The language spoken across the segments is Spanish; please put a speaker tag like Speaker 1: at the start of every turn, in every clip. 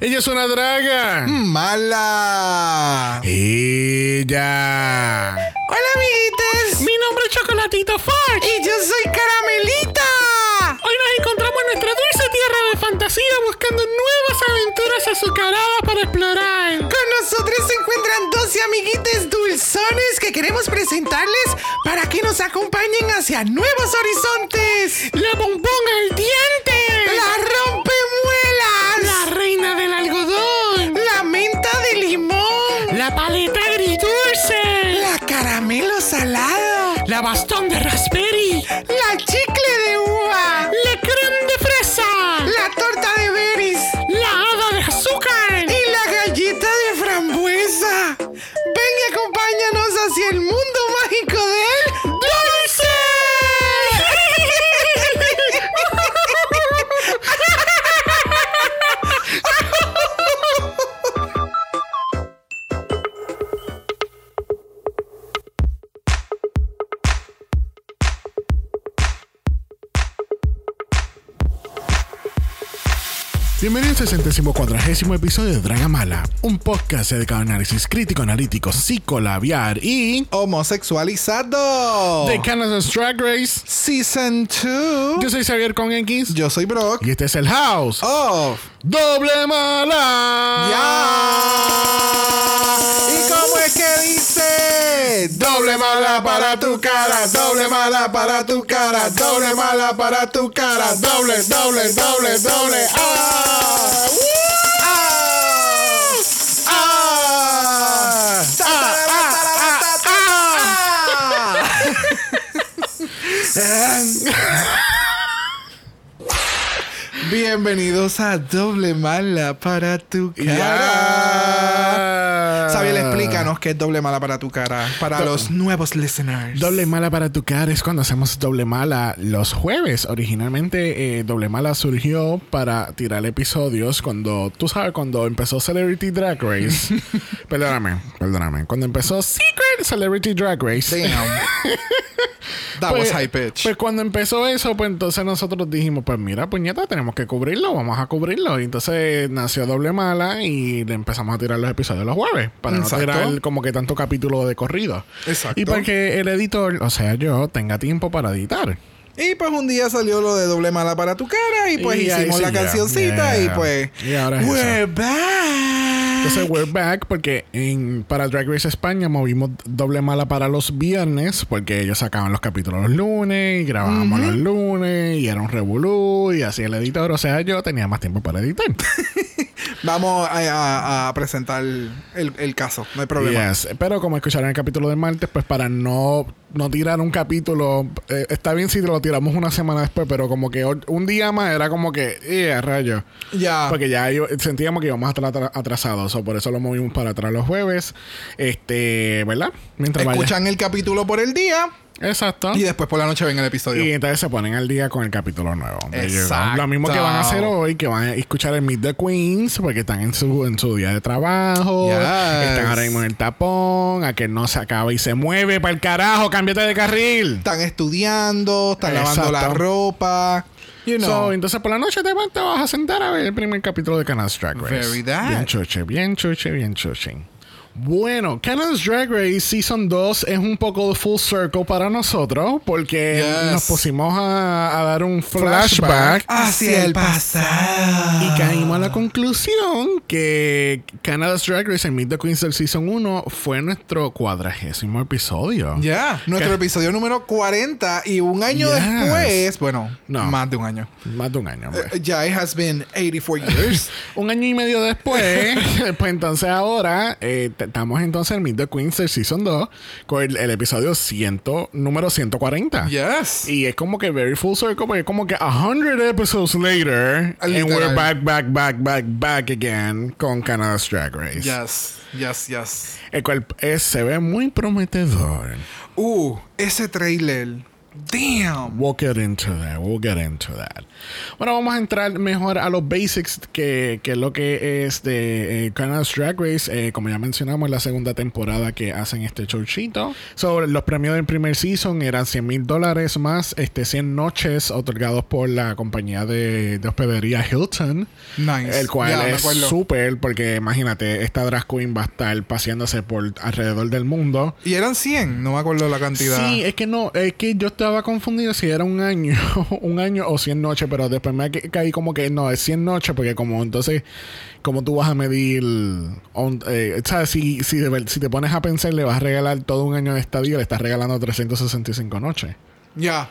Speaker 1: Ella es una draga.
Speaker 2: ¡Mala!
Speaker 1: Ella.
Speaker 2: Hola, amiguitos.
Speaker 1: Mi nombre es Chocolatito Fox.
Speaker 2: Y yo soy Caramelita.
Speaker 1: Hoy nos encontramos en nuestra dulce tierra de fantasía buscando nuevas aventuras azucaradas para explorar.
Speaker 2: Con nosotros se encuentran 12 amiguites dulzones que queremos presentarles para que nos acompañen hacia nuevos horizontes.
Speaker 1: La bombón al diente.
Speaker 2: La rompemuelas.
Speaker 1: La reina del algodón. Bienvenidos al centésimo cuadragésimo episodio de Draga Mala, un podcast dedicado a análisis crítico, analítico, psicolabiar y
Speaker 2: Homosexualizado.
Speaker 1: de Canada's Drag Race.
Speaker 2: Season 2.
Speaker 1: Yo soy Xavier con X
Speaker 2: Yo soy Brock.
Speaker 1: y este es el House
Speaker 2: Of.
Speaker 1: Doble Mala.
Speaker 2: Ya. ¿Y cómo es que dice? Doble mala para tu cara, doble mala para tu cara, doble mala para tu cara, doble, doble, doble, doble. ¡Ah! ¡Ah! ¡Ah! Bienvenidos a Doble Mala para tu cara. Xavier, explícanos qué es doble mala para tu cara. Para los nuevos listeners.
Speaker 1: Doble mala para tu cara es cuando hacemos doble mala los jueves. Originalmente, eh, doble mala surgió para tirar episodios cuando, tú sabes, cuando empezó Celebrity Drag Race. perdóname, perdóname. Cuando empezó Secret Celebrity Drag Race.
Speaker 2: Damn. That
Speaker 1: Pues,
Speaker 2: was high pitch.
Speaker 1: Pues cuando empezó eso, pues entonces nosotros dijimos, pues mira, puñeta, tenemos que cubrirlo, vamos a cubrirlo. Y entonces nació Doble Mala y le empezamos a tirar los episodios los jueves, para
Speaker 2: Exacto.
Speaker 1: no tirar como que tanto capítulo de corrido.
Speaker 2: Exacto.
Speaker 1: Y para que el editor, o sea, yo, tenga tiempo para editar.
Speaker 2: y pues un día salió lo de doble mala para tu cara y pues
Speaker 1: Y
Speaker 2: hicimos
Speaker 1: sí
Speaker 2: la cancioncita
Speaker 1: Yeah.
Speaker 2: y pues
Speaker 1: Y ahora es
Speaker 2: we're back.
Speaker 1: Entonces, we're back porque en, para Drag Race España movimos doble mala para los viernes porque ellos sacaban los capítulos los lunes y grabábamos los lunes y era un revolú y así el editor. O sea, yo tenía más tiempo para editar.
Speaker 2: Vamos a, a- a presentar el, el caso, no hay problema.
Speaker 1: Yes. Pero como escucharon el capítulo del martes, pues para no, no tirar un capítulo, eh, está bien si lo tiramos una semana después, pero como que un día más era como que, eh, rayo.
Speaker 2: Ya.
Speaker 1: Porque ya yo- sentíamos que íbamos a estar atra- atrasados, o por eso lo movimos para atrás los jueves. Este, ¿verdad? Mientras vaya-
Speaker 2: Escuchan el capítulo por el día
Speaker 1: Exacto.
Speaker 2: y después por la noche ven el episodio.
Speaker 1: Y entonces se ponen al día con el capítulo nuevo.
Speaker 2: Exacto.
Speaker 1: Lo mismo que van a hacer hoy, que van a escuchar el Meet the Queens, porque están en su, en su día de trabajo.
Speaker 2: Yes.
Speaker 1: Están ahora mismo en el tapón, a que no se acaba y se mueve para el carajo, cámbiate de carril.
Speaker 2: Están estudiando, están lavando la ropa. You know.
Speaker 1: So, entonces por la noche te, vas- te vas a sentar a ver el primer capítulo de Race.
Speaker 2: Very that.
Speaker 1: Bien chuche, bien chuche, bien chuche. Bueno, Canada's Drag Race Season 2 es un poco de full circle para nosotros porque
Speaker 2: Yes.
Speaker 1: nos pusimos a, a dar un flashback,
Speaker 2: hacia el pasado.
Speaker 1: Caímos a la conclusión que Canada's Drag Race en Meet the Queens del Season 1 fue nuestro cuadragésimo episodio.
Speaker 2: Ya, nuestro
Speaker 1: ¿Qué?
Speaker 2: episodio número 40 y un año
Speaker 1: Yes.
Speaker 2: después, bueno,
Speaker 1: No.
Speaker 2: más de un año.
Speaker 1: Más de un año.
Speaker 2: Eh, Ya, it has been 84 years.
Speaker 1: Un año y medio después, pues entonces ahora eh, estamos entonces en Meet the Queens del Season 2 con el, el episodio 100, número 140.
Speaker 2: yes.
Speaker 1: Y es como que very full circle, porque es como que 100 episodes later, and
Speaker 2: Literal.
Speaker 1: we're back, back, back, back, back again con Canada's Drag Race.
Speaker 2: Yes, yes, yes.
Speaker 1: El cual es- se ve muy prometedor.
Speaker 2: Uh, ese trailer Damn.
Speaker 1: We'll get into that. We'll get into that. Bueno, vamos a entrar mejor a los basics que, que lo que es de eh, Canada's Drag Race. Eh, como ya mencionamos, la segunda temporada que hacen este showcito. Sobre los premios del primer season eran 100 mil dólares más este 100 noches otorgados por la compañía de, de hospedería Hilton.
Speaker 2: Nice.
Speaker 1: El cual
Speaker 2: me
Speaker 1: es súper, porque imagínate, esta drag queen va a estar paseándose por alrededor del mundo.
Speaker 2: Y eran 100, no me acuerdo la cantidad.
Speaker 1: Sí, es que no, es que yo estaba confundido si era un año, un año o 100 noches, pero después me ca- caí como que no, es 100 noches, porque como entonces, como tú vas a medir, on- eh, ¿sabes? Si, si te pones a pensar, le vas a regalar todo un año de estadía, le estás regalando 365 noches.
Speaker 2: Ya.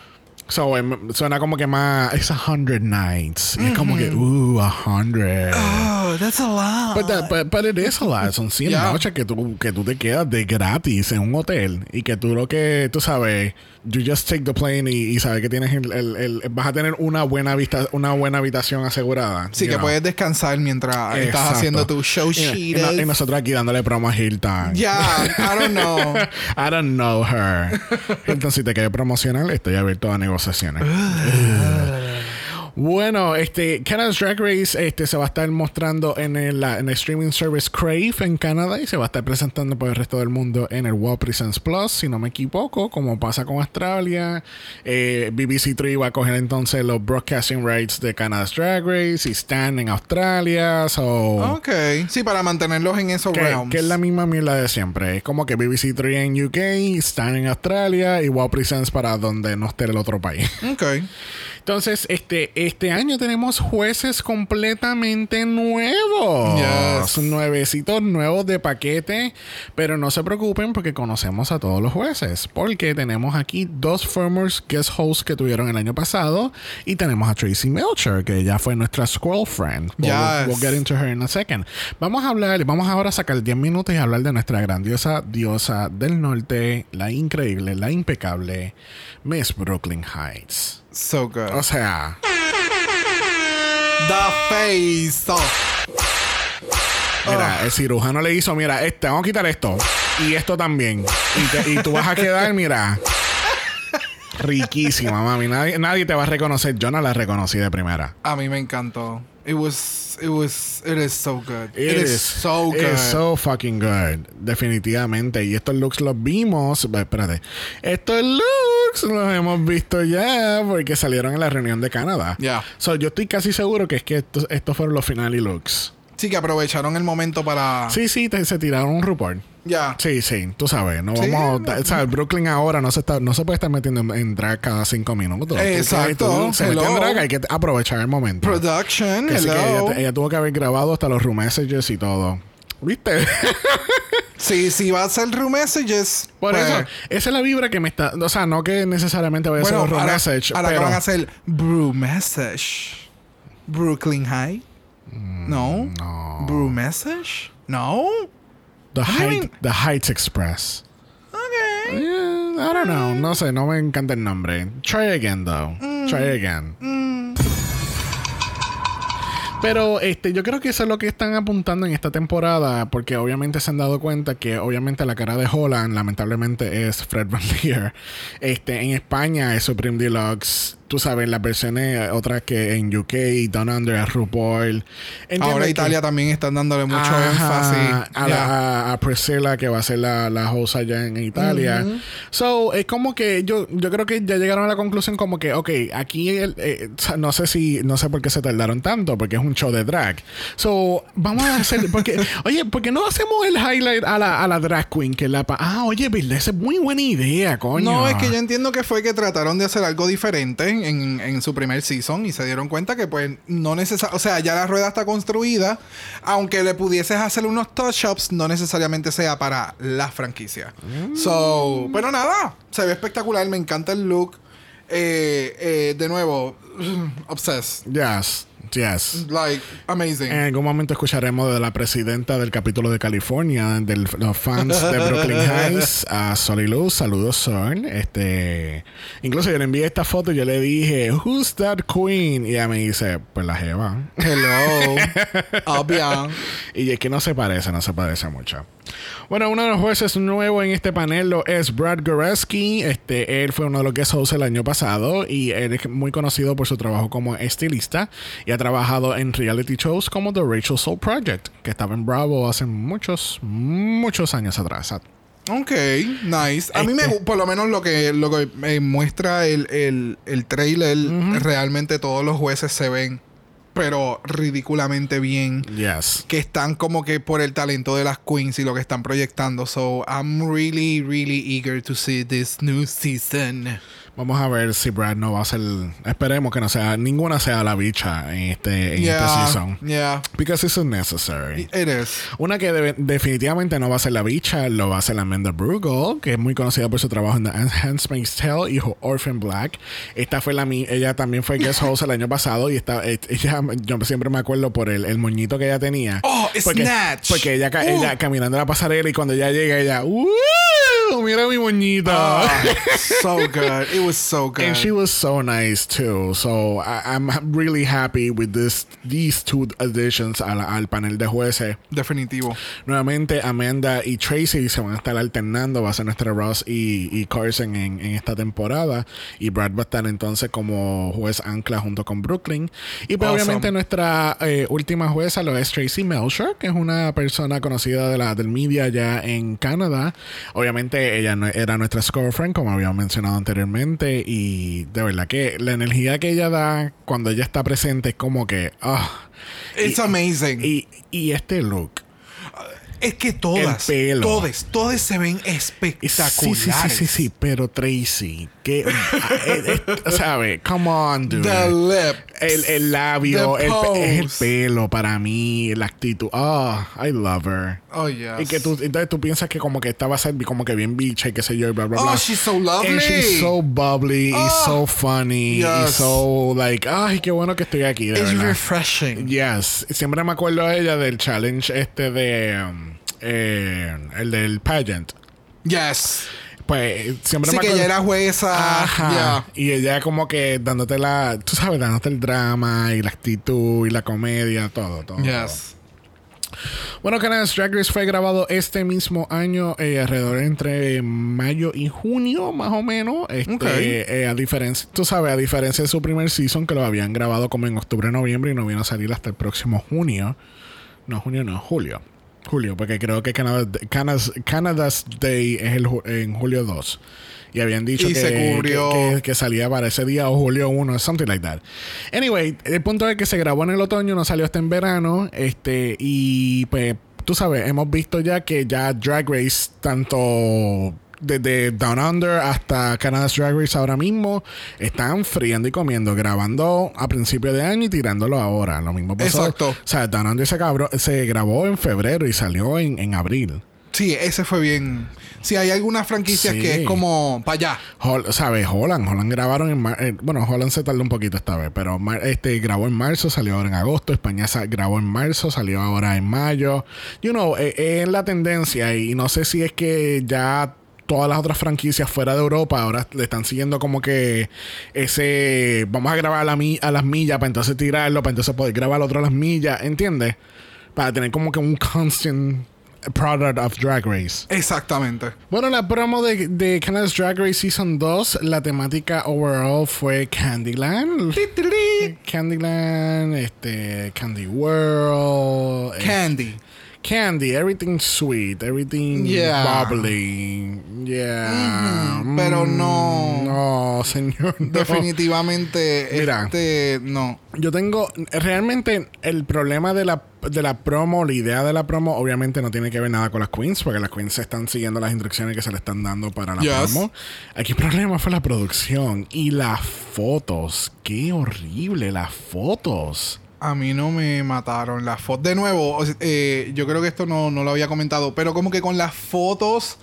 Speaker 1: So, em, suena como que más, es a hundred nights. Y Es como que, uh, a hundred.
Speaker 2: Oh, that's a lot.
Speaker 1: But, that- but- but it is a lot. Son 100
Speaker 2: Yeah.
Speaker 1: noches que tú, que tú te quedas de gratis en un hotel y que tú lo que, tú sabes, you just take the plane y, y sabes que tienes el, el- el- vas a tener una buena vista, una buena habitación asegurada.
Speaker 2: sí, que
Speaker 1: know.
Speaker 2: puedes descansar mientras estás
Speaker 1: Exacto.
Speaker 2: haciendo tu show
Speaker 1: Y- y,
Speaker 2: sheet.
Speaker 1: no- y nosotros aquí dándole promo a Hilton.
Speaker 2: Ya, I don't know.
Speaker 1: I don't know her. Hilton, si te quieres promocionar, estoy abierto a negociaciones. Bueno, este Canada's Drag Race este, se va a estar mostrando en el, la- en el streaming service Crave en Canadá y se va a estar presentando por el resto del mundo en el Wow Presents Plus, si no me equivoco, como pasa con Australia. Eh, BBC Three va a coger entonces los broadcasting rights de Canada's Drag Race y Stan en Australia. So,
Speaker 2: Ok. Sí, para mantenerlos en esos
Speaker 1: que,
Speaker 2: realms.
Speaker 1: que es la misma mierda de siempre. Es como que BBC 3 en UK, Stan en Australia y Wow Presents para donde no esté el otro país.
Speaker 2: Ok.
Speaker 1: Entonces, este, este año tenemos jueces completamente nuevos.
Speaker 2: Yes.
Speaker 1: Nuevecitos nuevos de paquete. Pero no se preocupen porque conocemos a todos los jueces. Porque tenemos aquí dos former guest hosts que tuvieron el año pasado. Y tenemos a Tracy Melcher, que ya fue nuestra Squirrel Friend. We'll,
Speaker 2: Yes.
Speaker 1: we'll get into her in a second. Vamos a hablar, vamos ahora a sacar 10 minutos y hablar de nuestra grandiosa diosa del norte, la increíble, la impecable Miss Brooklyn Heights.
Speaker 2: So good.
Speaker 1: O sea,
Speaker 2: The face
Speaker 1: mira, el cirujano le hizo, mira, este, vamos a quitar esto y esto también. Y, te- y tú vas a quedar, mira, riquísima, mami. Nadie, nadie te va a reconocer. Yo no la reconocí de primera.
Speaker 2: A mí me encantó. It was, it was, it is so good.
Speaker 1: It, is,
Speaker 2: so good.
Speaker 1: It is so fucking good. Definitivamente. Y estos looks los vimos. Espérate. Estos looks los hemos visto ya porque salieron en la reunión de Canadá.
Speaker 2: Ya.
Speaker 1: So, yo estoy casi seguro que es que estos, estos fueron los finales looks.
Speaker 2: Sí, que aprovecharon el momento para.
Speaker 1: Sí, sí, te- se tiraron un report.
Speaker 2: Ya.
Speaker 1: Sí, sí, tú sabes, no
Speaker 2: Sí,
Speaker 1: vamos,
Speaker 2: no.
Speaker 1: sea, Brooklyn ahora no se está, no se puede estar metiendo en, en drag cada cinco minutos.
Speaker 2: Exacto,
Speaker 1: tú- se mete en drag, hay que aprovechar el momento.
Speaker 2: Production,
Speaker 1: Que que
Speaker 2: hello.
Speaker 1: ella, ella tuvo que haber grabado hasta los room messages y todo. ¿Viste?
Speaker 2: Sí, sí va a ser room messages.
Speaker 1: Por
Speaker 2: pues,
Speaker 1: eso, esa es la vibra que me está. O sea, no que necesariamente vaya a ser room
Speaker 2: ahora,
Speaker 1: message,
Speaker 2: ahora que
Speaker 1: pero.
Speaker 2: van a hacer Brew Message. Brooklyn High. no.
Speaker 1: Mm, no.
Speaker 2: Brew Message. No.
Speaker 1: The, Height, the Heights Express.
Speaker 2: Okay.
Speaker 1: Eh, I don't know. No sé, no me encanta el nombre. Try again, though.
Speaker 2: Mm.
Speaker 1: Try again. Pero este, yo creo que eso es lo que están apuntando en esta temporada, porque obviamente se han dado cuenta que obviamente la cara de Holland lamentablemente es Fred Van Leer. Este, en España es Supreme Deluxe. Tú sabes, las versiones otras que en UK, Down Under, RuPaul. ¿Entiendes
Speaker 2: Ahora
Speaker 1: que-
Speaker 2: Italia también están dándole mucho
Speaker 1: Ajá,
Speaker 2: énfasis.
Speaker 1: A, la- a- a Priscilla, que va a ser la, la host allá en Italia. So, es como que yo, yo creo que ya llegaron a la conclusión como que, ok, aquí el- eh, no sé si, no sé por qué se tardaron tanto, porque es un show de drag. So, vamos a hacer, porque, oye, ¿por qué no hacemos el highlight a la, a la drag queen? Que la, pa- ah, oye, ¿verdad? Esa es muy buena idea, coño.
Speaker 2: No, es que yo entiendo que fue que trataron de hacer algo diferente en, en su primer season y se dieron cuenta que pues no necesariamente, o sea, ya la rueda está construida, aunque le pudieses hacer unos touch-ups, no necesariamente sea para la franquicia. So, pero nada, se ve espectacular, me encanta el look. Eh, eh, de nuevo, obsessed.
Speaker 1: Yes, yes.
Speaker 2: Like, amazing.
Speaker 1: En algún momento escucharemos de la presidenta del capítulo de California, de los fans de Brooklyn Heights, a Luz. Saludos, Sol. Este, incluso yo le envié esta foto y yo le dije, Who's that queen? Y ella me dice, Pues la Jeva.
Speaker 2: Hello.
Speaker 1: Y es que no se parece, no se parece mucho. Bueno, uno de los jueces nuevos en este panel lo es Brad Goreski. Este, él fue uno de los guest hosts el año pasado y él es muy conocido por su trabajo como estilista y ha trabajado en reality shows como The Rachel Soul Project, que estaba en Bravo hace muchos, muchos años atrás.
Speaker 2: Ok, nice. A mí me
Speaker 1: Este-
Speaker 2: por lo menos lo que, lo que me muestra el, el, el trailer, realmente todos los jueces se ven, pero ridículamente bien.
Speaker 1: Yes.
Speaker 2: Que están como que por el talento de las queens y lo que están proyectando. So I'm really, really eager to see this new season.
Speaker 1: Vamos a ver si Brad no va a ser. Esperemos que no sea. Ninguna sea la bicha en este, en
Speaker 2: yeah,
Speaker 1: este season.
Speaker 2: yeah,
Speaker 1: Because it's unnecessary.
Speaker 2: it is.
Speaker 1: Una que definitivamente no va a ser la bicha, lo va a ser Amanda Brugel, que es muy conocida por su trabajo en The Handmaid's Tale y Orphan Black. Esta fue la mi- ella también fue guest host el año pasado y está, eh, ella, yo siempre me acuerdo por el, el moñito que ella tenía.
Speaker 2: Oh,
Speaker 1: porque,
Speaker 2: Snatch.
Speaker 1: Porque ella,
Speaker 2: Uh.
Speaker 1: ella caminando la pasarela y cuando ella llega, ella, ¡Uh! Mira mi moñito.
Speaker 2: Ah, so good. It was so good.
Speaker 1: And she was so nice too. So I, I'm really happy with this these two additions al, al panel de jueces.
Speaker 2: Definitivo.
Speaker 1: Nuevamente Amanda y Tracy se van a estar alternando. Va a ser nuestra Ross y, y Carson en, en esta temporada. Y Brad va a estar entonces como juez ancla junto con Brooklyn. Y pues
Speaker 2: Awesome.
Speaker 1: obviamente nuestra eh, última jueza lo es Tracy Melcher, que es una persona conocida de la, del media ya en Canadá. Obviamente ella no, era nuestra scorefriend, como habíamos mencionado anteriormente. Y de verdad que la energía que ella da cuando ella está presente es como que... ah
Speaker 2: It's amazing.
Speaker 1: y, y este look.
Speaker 2: Es que todas, todas, todas se ven
Speaker 1: Sí,
Speaker 2: espectaculares.
Speaker 1: sí, sí, sí, sí, pero Tracy, que, eh, eh, ¿sabe? Come on, dude.
Speaker 2: The lip.
Speaker 1: El, el labio, el, el pelo para mí, la actitud. Oh, I love her.
Speaker 2: Oh, yes.
Speaker 1: Y que tú, entonces tú piensas que como que esta va a ser como que bien bicha y qué sé yo, y bla, bla,
Speaker 2: Oh,
Speaker 1: bla.
Speaker 2: she's so lovely.
Speaker 1: And she's so bubbly y
Speaker 2: Oh,
Speaker 1: so funny y
Speaker 2: yes.
Speaker 1: so like, ay, qué bueno que estoy aquí, de
Speaker 2: It's
Speaker 1: verdad.
Speaker 2: refreshing.
Speaker 1: Yes, siempre me acuerdo a ella del challenge este de um, eh, el del pageant.
Speaker 2: Yes.
Speaker 1: Pues siempre
Speaker 2: Sí,
Speaker 1: me
Speaker 2: que ella era jueza.
Speaker 1: Ajá.
Speaker 2: Yeah.
Speaker 1: Y ella como que dándote la, tú sabes, dándote el drama y la actitud y la comedia, todo, todo.
Speaker 2: Yes.
Speaker 1: Bueno, Canada's Drag Race fue grabado este mismo año, eh, alrededor entre mayo y junio, más o menos. Este, eh, a diferencia, tú sabes, a diferencia de su primer season, que lo habían grabado como en octubre, noviembre y no vino a salir hasta el próximo junio. No, junio, no, julio. Julio, porque creo que Canada, Canada's, Canada's Day es el, en julio 2. Y habían dicho
Speaker 2: Y
Speaker 1: que,
Speaker 2: se cubrió.
Speaker 1: que- que- que salía para ese día o julio 1, something like that. Anyway, el punto es que se grabó en el otoño, no salió hasta en verano. Este, y pues, tú sabes, hemos visto ya que ya Drag Race, tanto desde Down Under hasta Canada's Drag Race ahora mismo, están friendo y comiendo, grabando a principio de año y tirándolo ahora. Lo mismo pasó.
Speaker 2: Exacto.
Speaker 1: O sea, Down Under se, cabró- se grabó en febrero y salió en, en abril.
Speaker 2: Sí, ese fue bien. Sí, hay algunas franquicias
Speaker 1: Sí.
Speaker 2: que es como para allá.
Speaker 1: Hol- ¿Sabes? Holland. Holland grabaron en mar- eh, Bueno, Holland se tardó un poquito esta vez, pero mar- este grabó en marzo, salió ahora en agosto. España grabó en marzo, salió ahora en mayo. You know, eh, eh, es la tendencia y no sé si es que ya todas las otras franquicias fuera de Europa ahora le están siguiendo como que ese vamos a grabar a, la mi- a las millas para entonces tirarlo, para entonces poder grabar otro a las millas, ¿entiendes? Para tener como que un constant product of Drag Race.
Speaker 2: Exactamente.
Speaker 1: Bueno, la promo de, de Canada's Drag Race Season 2, la temática overall fue Candyland. Candyland, este, Candy World.
Speaker 2: Candy.
Speaker 1: Candy, everything sweet, everything
Speaker 2: Yeah.
Speaker 1: bubbly. Yeah.
Speaker 2: Ujú, pero no.
Speaker 1: No, señor. no.
Speaker 2: Definitivamente,
Speaker 1: Mira.
Speaker 2: este, no.
Speaker 1: Yo tengo, realmente el problema de la, de la promo, la idea de la promo, obviamente no tiene que ver nada con las queens, porque las queens están siguiendo las instrucciones que se le están dando para la
Speaker 2: Yes.
Speaker 1: promo. Aquí el problema fue la producción y las fotos. Qué horrible las fotos.
Speaker 2: A mí no me mataron las fotos. De nuevo, eh, yo creo que esto no, no lo había comentado, pero como que con las fotos,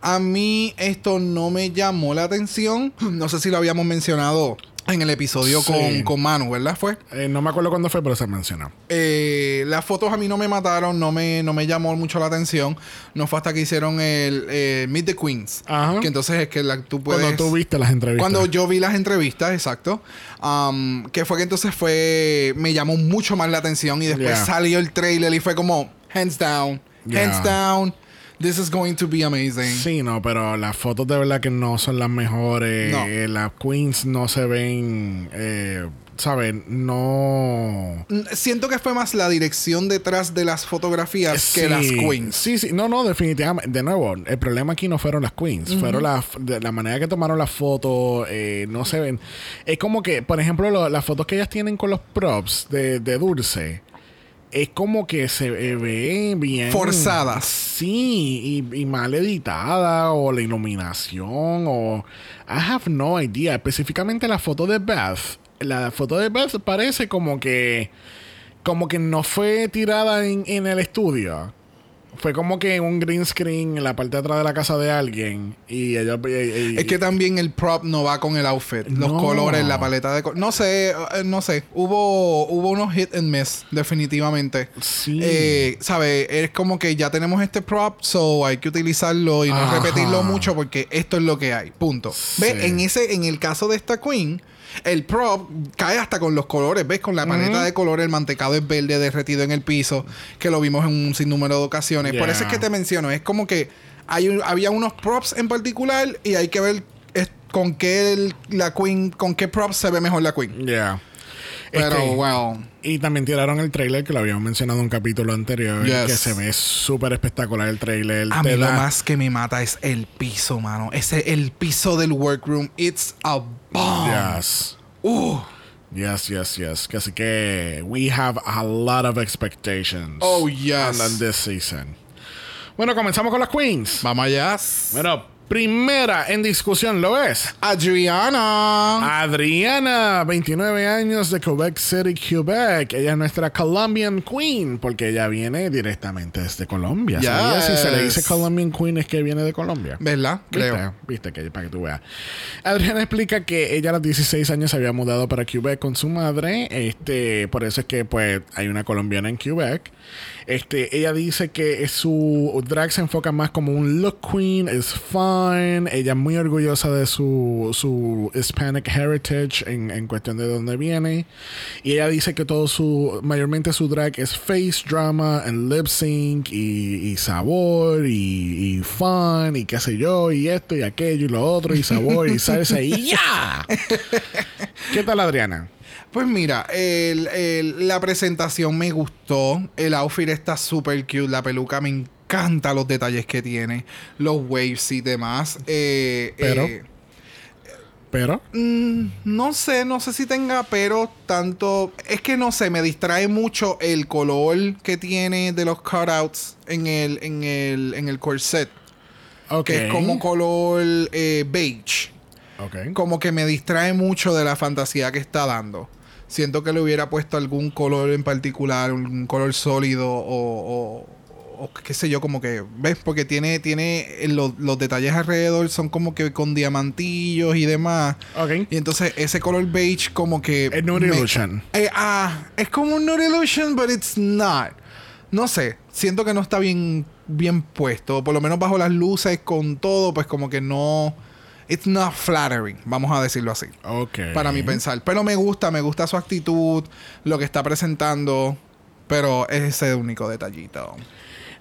Speaker 2: a mí esto no me llamó la atención. No sé si lo habíamos mencionado en el episodio
Speaker 1: Sí.
Speaker 2: con, con Manu, ¿verdad? Fue.
Speaker 1: Eh, no me acuerdo cuándo fue, pero se mencionó.
Speaker 2: Eh, las fotos a mí no me mataron, no me, no me llamó mucho la atención. No fue hasta que hicieron el eh, Meet the Queens.
Speaker 1: Ajá.
Speaker 2: Que entonces es que la, tú puedes...
Speaker 1: Cuando tú viste las entrevistas.
Speaker 2: Cuando yo vi las entrevistas, exacto. um, que fue que entonces fue. Me llamó mucho más la atención. Y después
Speaker 1: Yeah.
Speaker 2: salió el trailer y fue como. Hands down.
Speaker 1: Yeah.
Speaker 2: Hands down. This is going to be amazing.
Speaker 1: Sí, no, pero las fotos de verdad que no son las mejores.
Speaker 2: No.
Speaker 1: Eh, las queens no se ven, eh, ¿sabes? No...
Speaker 2: Siento que fue más la dirección detrás de las fotografías que
Speaker 1: Sí,
Speaker 2: las queens.
Speaker 1: Sí, sí, no, no, definitivamente. De nuevo, el problema aquí no fueron las queens, fueron las, de la manera que tomaron las fotos, eh, no se ven. Es como que, por ejemplo, lo- las fotos que ellas tienen con los props de, de Dulce, es como que se ve bien.
Speaker 2: Forzadas.
Speaker 1: Sí, y, y mal editada, o la iluminación, o. I have no idea. Específicamente la foto de Beth. La foto de Beth parece como que como que no fue tirada en, en el estudio. Fue como que en un green screen en la parte de atrás de la casa de alguien. Y ella. y- y-
Speaker 2: Es que también el prop no va con el outfit. Los
Speaker 1: No.
Speaker 2: colores, la paleta de... No sé, eh, no sé. Hubo, hubo unos hit and miss, definitivamente.
Speaker 1: Sí.
Speaker 2: Eh, ¿Sabe? Es como que ya tenemos este prop, so hay que utilizarlo y no
Speaker 1: Ajá.
Speaker 2: repetirlo mucho porque esto es lo que hay. Punto. ¿Ves?
Speaker 1: Sí.
Speaker 2: En, ese, en el caso de esta queen... El prop cae hasta con los colores, ¿ves? Con la paleta de colores, el mantecado es verde derretido en el piso, que lo vimos en un sinnúmero de ocasiones. Por eso es que te menciono, es como que hay un- había unos props en particular y hay que ver es- con qué el- la queen, con qué props se ve mejor la queen.
Speaker 1: Yeah.
Speaker 2: Pero
Speaker 1: Este,
Speaker 2: wow.
Speaker 1: Y también tiraron el trailer que lo habíamos mencionado en un capítulo anterior.
Speaker 2: Yes.
Speaker 1: Que se ve súper espectacular el trailer.
Speaker 2: A mí lo más que me mata es el piso, mano. Ese el piso del workroom. It's a bomb.
Speaker 1: Yes.
Speaker 2: Uh.
Speaker 1: Yes, yes, yes. Así que we have a lot of expectations.
Speaker 2: Oh, yes.
Speaker 1: on this season. Bueno, comenzamos con las queens.
Speaker 2: Vamos allá.
Speaker 1: Bueno, primera en discusión lo es.
Speaker 2: Adriana.
Speaker 1: Adriana, 29 años de Quebec City, Quebec. Ella es nuestra Colombian Queen porque ella viene directamente desde Colombia. ¿Sabías? Si se le dice
Speaker 2: Yes.
Speaker 1: Colombian Queen es que viene de Colombia.
Speaker 2: ¿Verdad?
Speaker 1: ¿Viste?
Speaker 2: Creo.
Speaker 1: Viste que para que tú veas. Adriana explica que ella a los 16 años se había mudado para Quebec con su madre. Este, por eso es que pues hay una colombiana en Quebec. Este, ella dice que su drag se enfoca más como un look queen, es fun. Ella es muy orgullosa de su, su Hispanic heritage en, en cuestión de dónde viene. Y ella dice que todo su, mayormente su drag es face drama, and lip sync, y, y sabor, y, y fun, y qué sé yo, y esto, y aquello, y lo otro, y sabor, y salsa, y ya. ¿Qué tal, Adriana?
Speaker 2: Pues mira, el- el- la presentación me gustó. El outfit está súper cute. La peluca me encanta los detalles que tiene. Los waves y demás. Eh,
Speaker 1: Pero-
Speaker 2: eh,
Speaker 1: Pero,
Speaker 2: Mm, no sé, no sé si tenga pero tanto. Es que no sé, me distrae mucho el color que tiene de los cutouts en el, en el, en el corset.
Speaker 1: ok.
Speaker 2: Que es como color eh, beige.
Speaker 1: Ok.
Speaker 2: Como que me distrae mucho de la fantasía que está dando. Siento que le hubiera puesto algún color en particular, un color sólido o, o- o qué sé yo, como que, ¿ves? Porque tiene, tiene eh, los, los detalles alrededor son como que con diamantillos y demás.
Speaker 1: Ok.
Speaker 2: Y entonces ese color beige como que...
Speaker 1: Es
Speaker 2: me-
Speaker 1: Illusion.
Speaker 2: Eh, ah, es como un Nude Illusion, but it's not. No sé, siento que no está bien, bien puesto. Por lo menos bajo las luces, con todo, pues como que no... It's not flattering, vamos a decirlo así.
Speaker 1: Ok.
Speaker 2: Para mi pensar. Pero me gusta, me gusta su actitud, lo que está presentando. Pero es ese único detallito.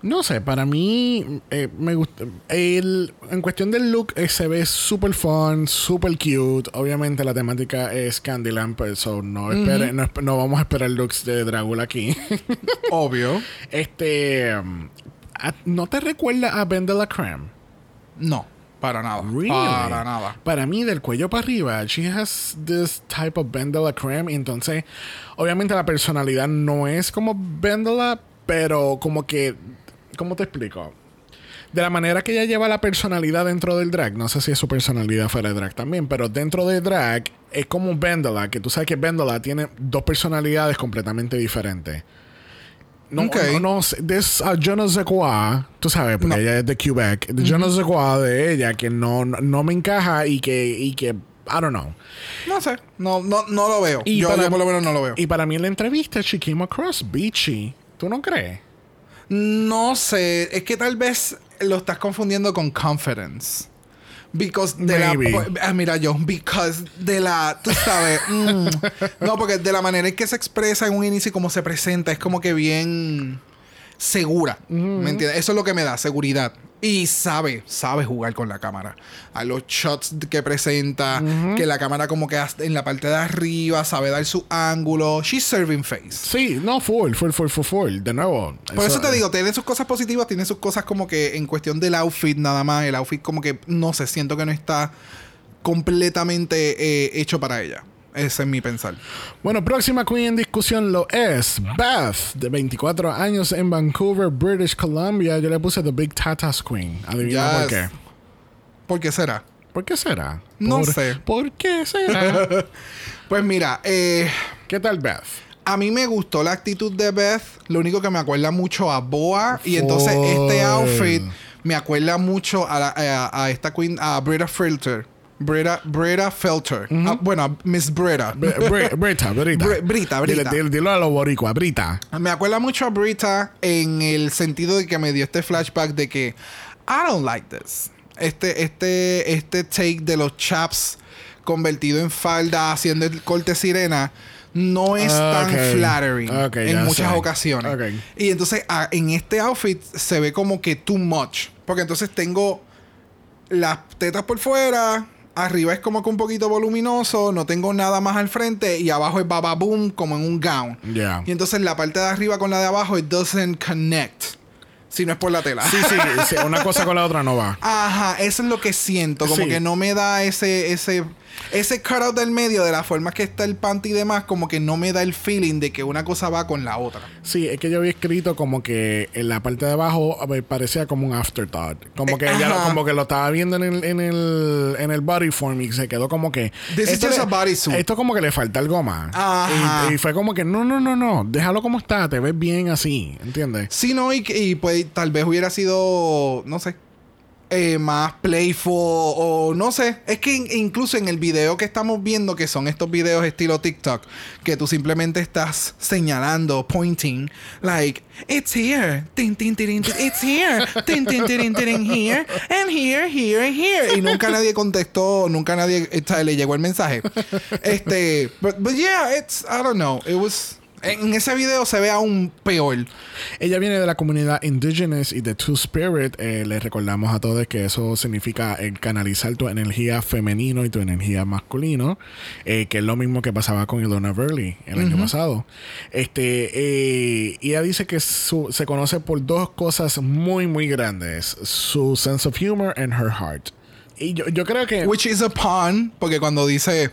Speaker 1: No sé, para mí eh, me gusta. El, en cuestión del look, eh, se ve súper fun, súper cute. Obviamente la temática es Candyland, pues so no, espere- no, vamos a esperar looks de Drácula aquí.
Speaker 2: Obvio.
Speaker 1: este. um, a- ¿No te recuerda a Ben de la Creme?
Speaker 2: No, para nada.
Speaker 1: Really?
Speaker 2: Para nada.
Speaker 1: Para mí, del cuello para arriba, she has this type of Ben de la Creme. Entonces, obviamente la personalidad no es como Ben de la, pero como que. ¿Cómo te explico? De la manera que ella lleva la personalidad dentro del drag, no sé si es su personalidad fuera de drag también, pero dentro de drag es como Vendela, que tú sabes que Vendela tiene dos personalidades completamente diferentes. No,
Speaker 2: Ok.
Speaker 1: no, no sé, this, uh, yo no sé cuál, tú sabes, porque
Speaker 2: No.
Speaker 1: ella es de Quebec, yo no sé cuál de ella que no, no, me encaja y que, y que, I don't know.
Speaker 2: No sé. No, no, no lo veo.
Speaker 1: Y
Speaker 2: yo,
Speaker 1: para-
Speaker 2: yo por lo menos no lo veo.
Speaker 1: Y para mí en la entrevista she came across beachy, ¿tú no crees?
Speaker 2: No sé, es que tal vez lo estás confundiendo con confidence. Because de
Speaker 1: Maybe.
Speaker 2: la. Ah, mira, yo, because de la. Tú sabes. mm, no, porque de la manera en que se expresa en un inicio y cómo se presenta, es como que bien. segura. ¿Me entiendes? Eso es lo que me da, seguridad. Y sabe, sabe jugar con la cámara. A los shots que presenta, que la cámara como que en la parte de arriba sabe dar su ángulo. She's serving face.
Speaker 1: Sí, no, full, full, full, full, full. De nuevo.
Speaker 2: Por eso, te digo, tiene sus cosas positivas, tiene sus cosas como que en cuestión del outfit nada más. El outfit como que, no sé, siento que no está completamente eh, hecho para ella. Ese es mi pensar.
Speaker 1: Bueno, próxima queen en discusión lo es Beth, de 24 años en Vancouver, British Columbia. Yo le puse The Big Tatas Queen. Adivina por qué.
Speaker 2: ¿Por qué será?
Speaker 1: ¿Por qué será?
Speaker 2: No
Speaker 1: Por-
Speaker 2: sé.
Speaker 1: ¿Por qué será?
Speaker 2: Pues mira, eh,
Speaker 1: ¿Qué tal Beth?
Speaker 2: a mí me gustó la actitud de Beth. Lo único que me acuerda mucho a Boa. Y entonces este outfit me acuerda mucho a, la- a- a esta queen, a Brita Filter. Brita, Brita Filter. Ah, bueno, Miss Brita.
Speaker 1: Br- Br- Brita, Brita.
Speaker 2: Br- Brita, Brita.
Speaker 1: Dilo a los boricua, Brita.
Speaker 2: Me acuerda mucho a Brita en el sentido de que me dio este flashback de que I don't like this. Este, este, este take de los chaps convertido en falda haciendo el corte sirena no es tan
Speaker 1: Ok.
Speaker 2: flattering en muchas
Speaker 1: sé.
Speaker 2: ocasiones.
Speaker 1: Ok.
Speaker 2: Y entonces ah, en este outfit se ve como que too much. Porque entonces tengo las tetas por fuera. Arriba es como que un poquito voluminoso, no tengo nada más al frente y abajo es baba boom como en un gown.
Speaker 1: Ya.
Speaker 2: Y entonces la parte de arriba con la de abajo, it doesn't connect. Si no es por la tela.
Speaker 1: Sí, sí, sí, una cosa con la otra no va.
Speaker 2: Ajá, eso es lo que siento. Como
Speaker 1: Sí.
Speaker 2: que no me da ese, ese, ese cutout del medio de la forma que está el panty y demás, como que no me da el feeling de que una cosa va con la otra.
Speaker 1: Sí, es que yo había escrito como que en la parte de abajo a ver, parecía como un afterthought. Como que
Speaker 2: Eh,
Speaker 1: ella lo, como que lo estaba viendo en el, en el, en el body form y se quedó como que.
Speaker 2: This is
Speaker 1: esto
Speaker 2: just
Speaker 1: le-
Speaker 2: a bodysuit.
Speaker 1: Esto como que le falta algo más.
Speaker 2: Ajá.
Speaker 1: Y, y fue como que no, no, no, no. Déjalo como está, te ves bien así. ¿Entiendes?
Speaker 2: Sí, no, y, y pues tal vez hubiera sido, no sé, eh, más playful o no sé. Es que in- incluso en el video que estamos viendo, que son estos videos estilo TikTok, que tú simplemente estás señalando, pointing, like, it's here, tin, tin, tin, it's here, tin, tin, tin, here, and here, here, and here. Y nunca nadie contestó, nunca nadie le llegó el mensaje. Este, but, but yeah, it's, I don't know, it was... En ese video se ve aún peor.
Speaker 1: Ella viene de la comunidad Indigenous y de Two Spirit. Eh, les recordamos a todos que eso significa eh, canalizar tu energía femenino y tu energía masculino, eh, que es lo mismo que pasaba con Ilona Burley el año pasado. Este, eh, ella dice que su- se conoce por dos cosas muy, muy grandes: su sense of humor and her heart. Y yo, yo creo que.
Speaker 2: Which is a pun, porque cuando dice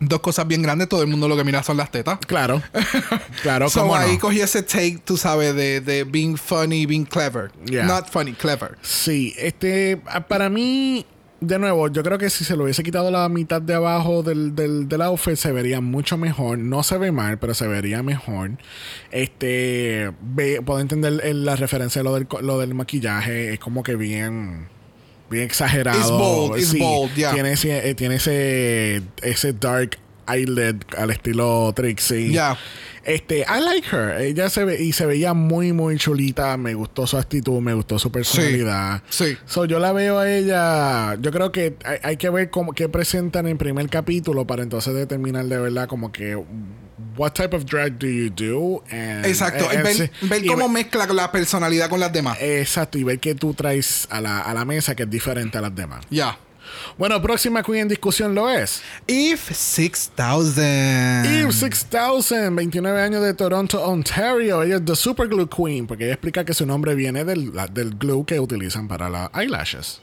Speaker 2: dos cosas bien grandes, todo el mundo lo que mira son las tetas.
Speaker 1: Claro, claro,
Speaker 2: so
Speaker 1: cómo
Speaker 2: ahí
Speaker 1: no.
Speaker 2: cogí ese take, tú sabes, de, de being funny, being clever.
Speaker 1: Yeah.
Speaker 2: Not funny, clever.
Speaker 1: Sí, este, a- para mí, de nuevo, yo creo que si se lo hubiese quitado la mitad de abajo del, del, del outfit, se vería mucho mejor. No se ve mal, pero se vería mejor. Este, ve, puedo entender el- la referencia de lo del, lo del maquillaje, es como que bien. Bien exagerado.
Speaker 2: It's bold, it's
Speaker 1: Sí,
Speaker 2: bold, yeah.
Speaker 1: Tiene ese, eh, tiene ese, ese dark eyelid al estilo Trixie.
Speaker 2: Yeah.
Speaker 1: Este, I like her. Ella se ve y se veía muy, muy chulita. Me gustó su actitud, me gustó su personalidad.
Speaker 2: Sí.
Speaker 1: So, yo la veo a ella. Yo creo que hay, hay que ver cómo qué presentan en el primer capítulo para entonces determinar de verdad como que what type of drag do you do. And-
Speaker 2: Exacto.
Speaker 1: eh,
Speaker 2: ver cómo
Speaker 1: ver-
Speaker 2: mezcla la personalidad con las demás.
Speaker 1: Exacto, y ver qué tú traes a la, a la mesa que es diferente a las demás.
Speaker 2: Ya.
Speaker 1: Bueno, próxima queen en discusión lo es.
Speaker 2: Eve 6000.
Speaker 1: Eve 6000, 29 años de Toronto, Ontario. Ella es The Super Glue Queen, porque ella explica que su nombre viene del, del glue que utilizan para las eyelashes.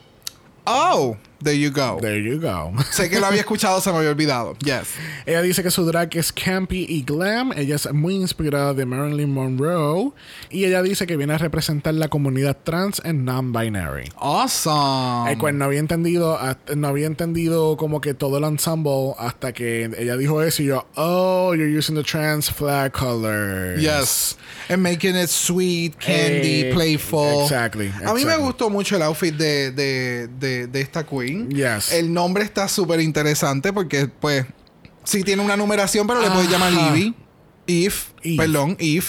Speaker 2: Oh, there you go.
Speaker 1: There you go.
Speaker 2: sé que lo había escuchado, se me había olvidado. Yes.
Speaker 1: Ella dice que su drag es campy y glam. Ella es muy inspirada de Marilyn Monroe. Y ella dice que viene a representar la comunidad trans and non-binary.
Speaker 2: Awesome.
Speaker 1: El cual no había entendido, no había entendido como que todo el ensemble hasta que ella dijo eso y yo, oh, you're using the trans flag colors.
Speaker 2: Yes. And making it sweet, candy,
Speaker 1: Eh,
Speaker 2: playful.
Speaker 1: exactly,
Speaker 2: A mí me gustó mucho el outfit de, de, de, de esta queen.
Speaker 1: Yes.
Speaker 2: El nombre está súper interesante porque, pues, sí tiene una numeración, pero le puedes llamar. Ivy. Eve,
Speaker 1: Eve.
Speaker 2: perdón, Eve.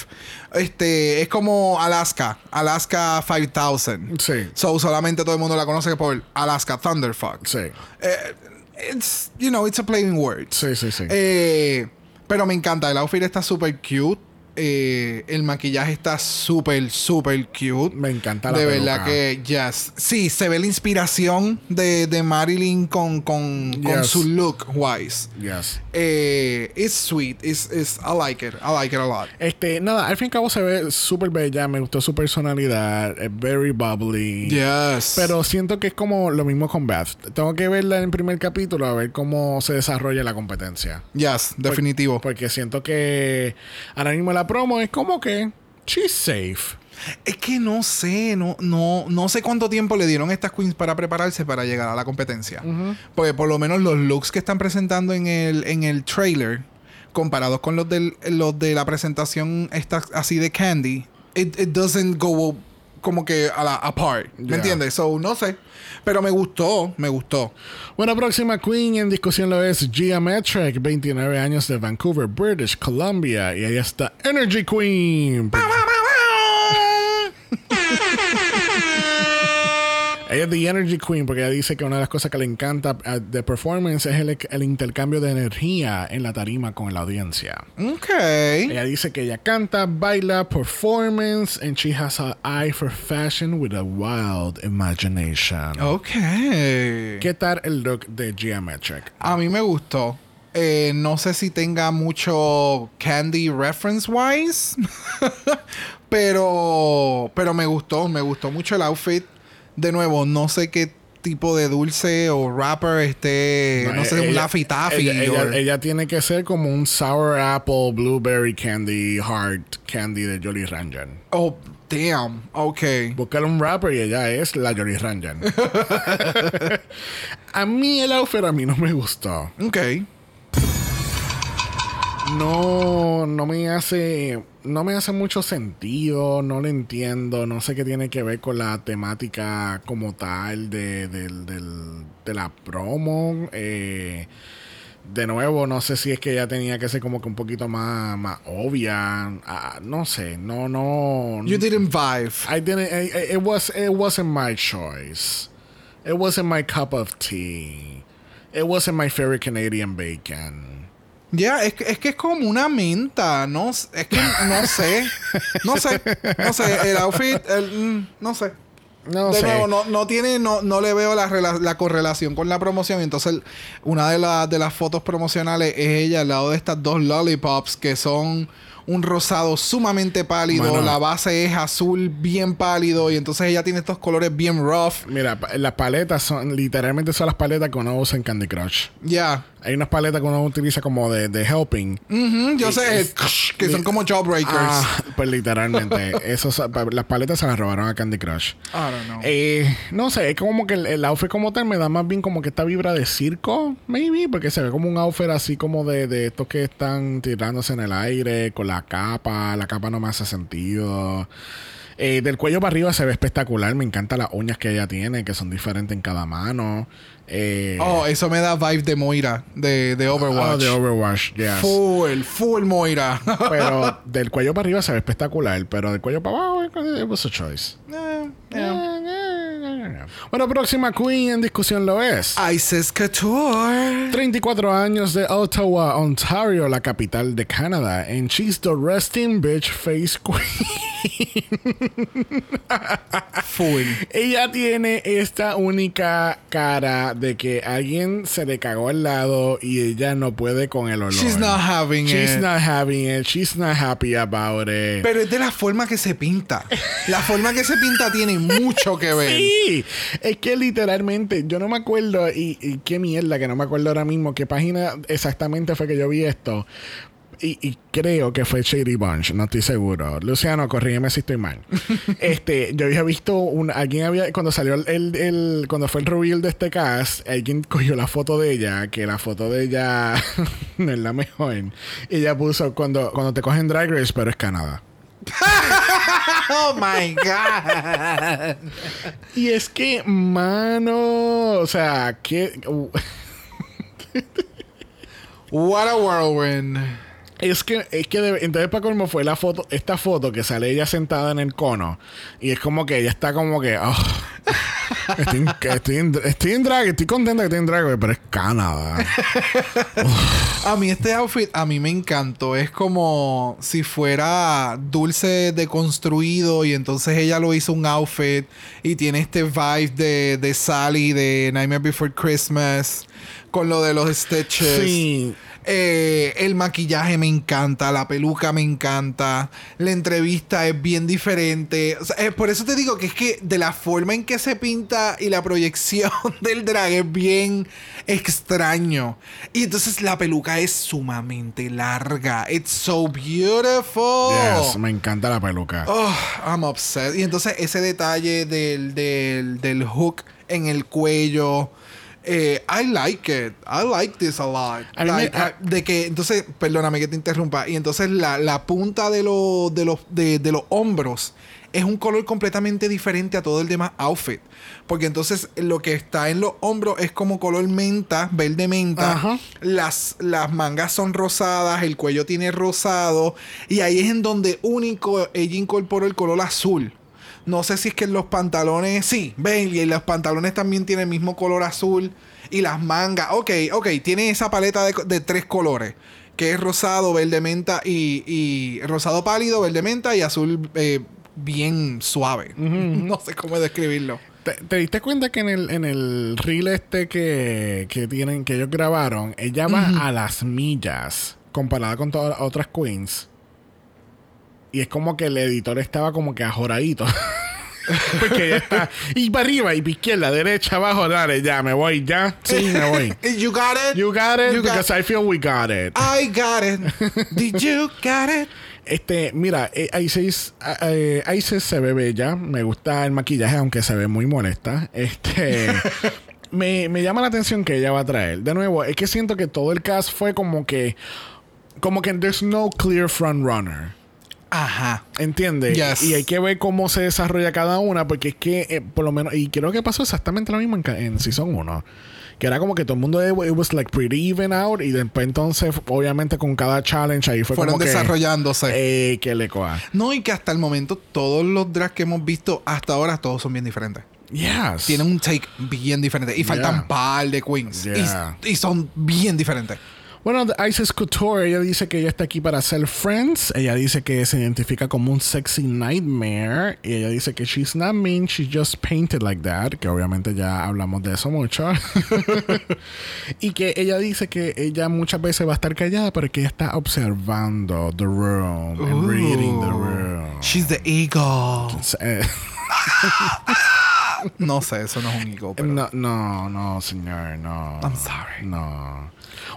Speaker 2: Este, es como Alaska, Alaska 5000.
Speaker 1: Sí.
Speaker 2: So, solamente todo el mundo la conoce por Alaska Thunderfuck.
Speaker 1: Sí.
Speaker 2: Eh, it's, you know, it's a playing words.
Speaker 1: Sí, sí, sí.
Speaker 2: Eh, pero me encanta, el outfit está súper cute. Eh, el maquillaje está súper, súper cute.
Speaker 1: Me encanta la
Speaker 2: De
Speaker 1: peluca.
Speaker 2: verdad que, yes. Sí, se ve la inspiración de, de Marilyn con, con, con su look wise.
Speaker 1: Yes.
Speaker 2: Eh, it's sweet. It's, it's, I like it. I like it a lot.
Speaker 1: Este, nada, al fin y al cabo se ve súper bella, me gustó su personalidad, es very bubbly.
Speaker 2: Yes.
Speaker 1: Pero siento que es como lo mismo con Beth. Tengo que verla en el primer capítulo a ver cómo se desarrolla la competencia.
Speaker 2: Yes, definitivo.
Speaker 1: Porque siento que ahora mismo la promo es como que she's safe.
Speaker 2: Es que no sé, no, no, no sé cuánto tiempo le dieron a estas queens para prepararse para llegar a la competencia. Porque por lo menos los looks que están presentando en el, en el trailer, comparados con los, del, los de la presentación esta, así de Candy, it, it doesn't go como que a la apart. ¿Me
Speaker 1: Yeah.
Speaker 2: entiendes? So, no sé. Pero me gustó, me gustó.
Speaker 1: Bueno, próxima queen en discusión lo es Gia Metric, 29 años de Vancouver, British Columbia. Y ella está Energy Queen. Ella es The Energy Queen porque ella dice que una de las cosas que le encanta eh, de performance es el, el intercambio de energía en la tarima con la audiencia.
Speaker 2: Ok.
Speaker 1: Ella dice que ella canta, baila, performance, and she has an eye for fashion with a wild imagination.
Speaker 2: Ok.
Speaker 1: ¿Qué tal el look de Geometric?
Speaker 2: A mí me gustó. Eh, no sé si tenga mucho candy reference wise. pero. Pero me gustó. Me gustó mucho el outfit. De nuevo, no sé qué tipo de dulce o rapper esté. No, sé, un Laffy Taffy.
Speaker 1: Ella, ella-
Speaker 2: or-
Speaker 1: ella tiene que ser como un sour apple, blueberry candy, hard candy de Jolly Rancher.
Speaker 2: Oh, damn. Ok.
Speaker 1: Buscar un rapper y ella es la Jolly Rancher. a mí el outfit a mí no me gustó.
Speaker 2: Ok.
Speaker 1: No, no me hace, no me hace mucho sentido, no lo entiendo, no sé qué tiene que ver con la temática como tal de, del- del- de la promo. eh, de nuevo, no sé si es que ella tenía que ser como que un poquito más, más obvia. ah, no sé, no, no.
Speaker 2: You didn't vibe.
Speaker 1: I didn't. It, it was. It wasn't my choice. It wasn't my cup of tea. It wasn't my favorite Canadian bacon.
Speaker 2: Ya, es, que- es que es como una menta, no es que no sé, no sé, no sé, el outfit, el, mm, no sé.
Speaker 1: No
Speaker 2: de
Speaker 1: sé.
Speaker 2: nuevo, no, no tiene, no, no le veo la, la correlación con la promoción. Entonces, el- una de, las de las fotos promocionales es ella al lado de estas dos lollipops que son un rosado sumamente pálido.
Speaker 1: Mano.
Speaker 2: La base es azul bien pálido. Y entonces ella tiene estos colores bien rough.
Speaker 1: Mira, las paletas son literalmente son las paletas que uno usa en Candy Crush.
Speaker 2: Ya.
Speaker 1: Hay unas paletas que uno utiliza como de, de helping.
Speaker 2: Yo
Speaker 1: Y-
Speaker 2: sé,
Speaker 1: es-
Speaker 2: que son como jawbreakers.
Speaker 1: Ah, pues literalmente. Esos, las paletas se las robaron a Candy Crush.
Speaker 2: I don't know.
Speaker 1: Eh, no sé, es como que el, el outfit como tal me da más bien como que esta vibra de circo, maybe, porque se ve como un outfit así como de, de estos que están tirándose en el aire con la capa, la capa no me hace sentido. Eh, del cuello para arriba se ve espectacular, me encantan las uñas que ella tiene, que son diferentes en cada mano. Eh,
Speaker 2: Oh, eso me da vibe de Moira, de, de Overwatch.
Speaker 1: oh, de Overwatch, yes.
Speaker 2: Full, full Moira.
Speaker 1: Pero del cuello para arriba se ve espectacular, pero del cuello para abajo, it was a choice.
Speaker 2: Eh, yeah.
Speaker 1: Bueno, próxima queen en discusión lo es.
Speaker 2: Isis Couture.
Speaker 1: 34 años de Ottawa, Ontario, la capital de Canadá. And she's the resting bitch face queen.
Speaker 2: Full.
Speaker 1: Ella tiene esta única cara de que alguien se le cagó al lado y ella no puede con el olor.
Speaker 2: She's not having
Speaker 1: She's
Speaker 2: it.
Speaker 1: not having it. She's not happy about it.
Speaker 2: Pero es de la forma que se pinta. La forma que se pinta tiene mucho que ver.
Speaker 1: Sí, es que literalmente yo no me acuerdo y, y qué mierda que no me acuerdo ahora mismo qué página exactamente fue que yo vi esto. Y, y creo que fue Shady Bunch, no estoy seguro. Luciano, corrígeme si estoy mal. este, yo había visto un, alguien había, cuando salió el, el- el- cuando fue el reveal de este cast, alguien cogió la foto de ella, que la foto de ella no es la mejor. Y ella puso cuando, cuando te cogen Drag Race, pero es Canadá.
Speaker 2: Oh my God.
Speaker 1: Y es que, mano, o sea, que
Speaker 2: What a whirlwind.
Speaker 1: es que es que de- entonces para colmo fue la foto, esta foto que sale ella sentada en el cono y es como que ella está como que oh. Estoy, en- estoy, en, estoy en drag, estoy contenta que estoy en drag, pero es Canadá.
Speaker 2: A mí este outfit, a mí me encantó. Es como si fuera dulce deconstruido y entonces ella lo hizo un outfit y tiene este vibe de, de Sally de Nightmare Before Christmas con lo de los stitches.
Speaker 1: Sí.
Speaker 2: Eh, el maquillaje me encanta, la peluca me encanta, la entrevista es bien diferente. O sea, eh, por eso te digo que es que de la forma en que se pinta y la proyección del drag es bien extraño. Y entonces la peluca es sumamente larga. It's so beautiful.
Speaker 1: Yes, me encanta la peluca.
Speaker 2: Oh, I'm obsessed. Y entonces ese detalle del, del, del hook en el cuello. Eh, I like it. I like this a lot.
Speaker 1: A mí me-
Speaker 2: Like, de que, entonces, perdóname que te interrumpa. Y entonces la, la punta de, los de, los, de, de los hombros es un color completamente diferente a todo el demás outfit. Porque entonces lo que está en los hombros es como color menta, verde menta.
Speaker 1: Ajá.
Speaker 2: Las, las mangas son rosadas, el cuello tiene rosado. Y ahí es en donde único ella incorporó el color azul. No sé si es que en los pantalones, sí, ven, y en los pantalones también tiene el mismo color azul. Y las mangas, ok, ok, tiene esa paleta de, de tres colores. Que es rosado, verde menta y, y rosado pálido, verde menta y azul eh, bien suave. No sé cómo describirlo.
Speaker 1: ¿Te, te diste cuenta que en el, en el reel este que, que tienen, que ellos grabaron, ella va a las millas comparada con todas las otras queens? Y es como que el editor estaba como que ajoradito. Porque ella está. Y para arriba, y para izquierda, derecha, abajo, dale, ya, me voy, ya. Sí, me voy.
Speaker 2: You got it?
Speaker 1: You got it,
Speaker 2: You got-
Speaker 1: because I feel we got it.
Speaker 2: I got it. Did you got it?
Speaker 1: Este, mira, eh, Isis, eh, Isis se ve bella. Me gusta el maquillaje, aunque se ve muy molesta. Este. me, me llama la atención que ella va a traer. De nuevo, es que siento que todo el cast fue como que. Como que there's no clear front runner.
Speaker 2: Ajá.
Speaker 1: ¿Entiendes?
Speaker 2: Yes.
Speaker 1: Y hay que ver cómo se desarrolla cada una, porque es que, eh, por lo menos, y creo que pasó exactamente lo mismo en, en Season 1. Que era como que todo el mundo, it was like pretty even out, y después entonces, obviamente, con cada challenge ahí fue
Speaker 2: Fueron
Speaker 1: como que.
Speaker 2: desarrollándose.
Speaker 1: Eh, que le coa.
Speaker 2: No, y que hasta el momento todos los drags que hemos visto hasta ahora todos son bien diferentes.
Speaker 1: Yes.
Speaker 2: Tienen un take bien diferente. Y faltan
Speaker 1: Yeah.
Speaker 2: par de queens. Y, son bien diferentes.
Speaker 1: Bueno, Isis Couture, ella dice que ella está aquí para hacer friends. Ella dice que se identifica como un sexy nightmare. Y ella dice que she's not mean, she's just painted like that. Que obviamente ya hablamos de eso mucho. y que ella dice que ella muchas veces va a estar callada, pero que ella está observando the room and reading the room.
Speaker 2: She's the eagle.
Speaker 1: Eh,
Speaker 2: No sé, eso no es un eagle. Pero...
Speaker 1: No, no, no, señor, no.
Speaker 2: I'm sorry.
Speaker 1: No.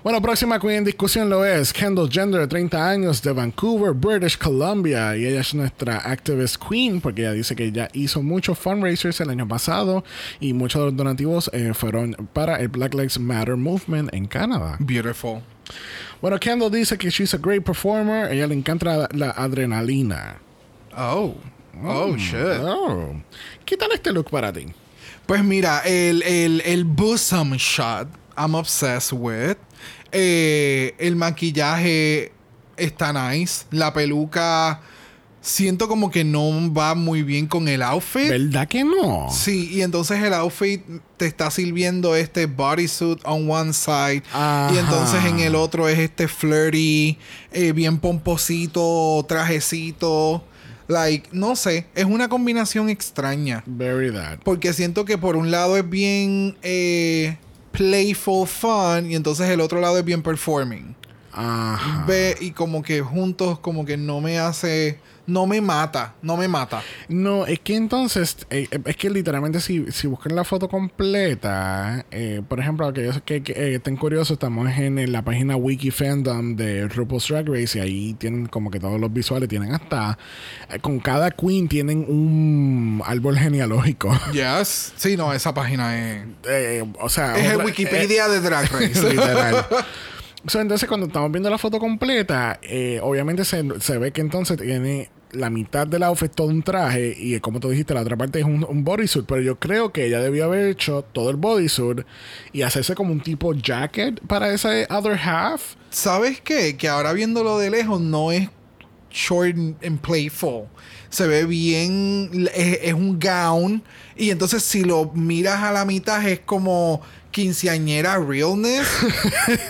Speaker 1: Bueno, próxima queen en discusión lo es Kendall Gender, de 30 años, de Vancouver, British Columbia. Y ella es nuestra activist queen porque ella dice que ella hizo muchos fundraisers el año pasado y muchos de los donativos eh, fueron para el Black Lives Matter Movement en Canadá.
Speaker 2: Beautiful.
Speaker 1: Bueno, Kendall dice que she's a great performer. A ella le encanta la, la adrenalina.
Speaker 2: Oh. Oh, shit.
Speaker 1: Oh. ¿Qué tal este look para ti?
Speaker 2: Pues mira, el, el, el bosom shot, I'm obsessed with. Eh, el maquillaje está nice. La peluca, siento como que no va muy bien con el outfit.
Speaker 1: ¿Verdad que no?
Speaker 2: Sí, y entonces el outfit te está sirviendo este bodysuit on one side.
Speaker 1: Ajá.
Speaker 2: Y entonces en el otro es este flirty, eh, bien pomposito, trajecito. Like, no sé, es una combinación extraña.
Speaker 1: Very that.
Speaker 2: Porque siento que por un lado es bien eh, playful, fun, y entonces el otro lado es bien performing.
Speaker 1: Ajá.
Speaker 2: Ve y como que juntos como que no me hace, no me mata, no me mata.
Speaker 1: No, es que entonces, eh, eh, es que literalmente si, si buscan la foto completa, eh, por ejemplo, aquellos que, que estén curiosos, estamos en, la página Wiki Fandom de RuPaul's Drag Race y ahí tienen como que todos los visuales, tienen hasta, eh, con cada queen tienen un árbol genealógico.
Speaker 2: Yes. Sí, no, esa página es...
Speaker 1: O sea,
Speaker 2: Es el Wikipedia de Drag Race.
Speaker 1: literal. So, entonces, cuando estamos viendo la foto completa, eh, obviamente se, se ve que entonces tiene la mitad del outfit todo un traje y eh, como tú dijiste, la otra parte es un, un bodysuit. Pero yo creo que ella debió haber hecho todo el bodysuit y hacerse como un tipo jacket para ese other half.
Speaker 2: ¿Sabes qué? Que ahora viéndolo de lejos no es short and playful. Se ve bien, es, es un gown. Y entonces si lo miras a la mitad es como quinceañera realness.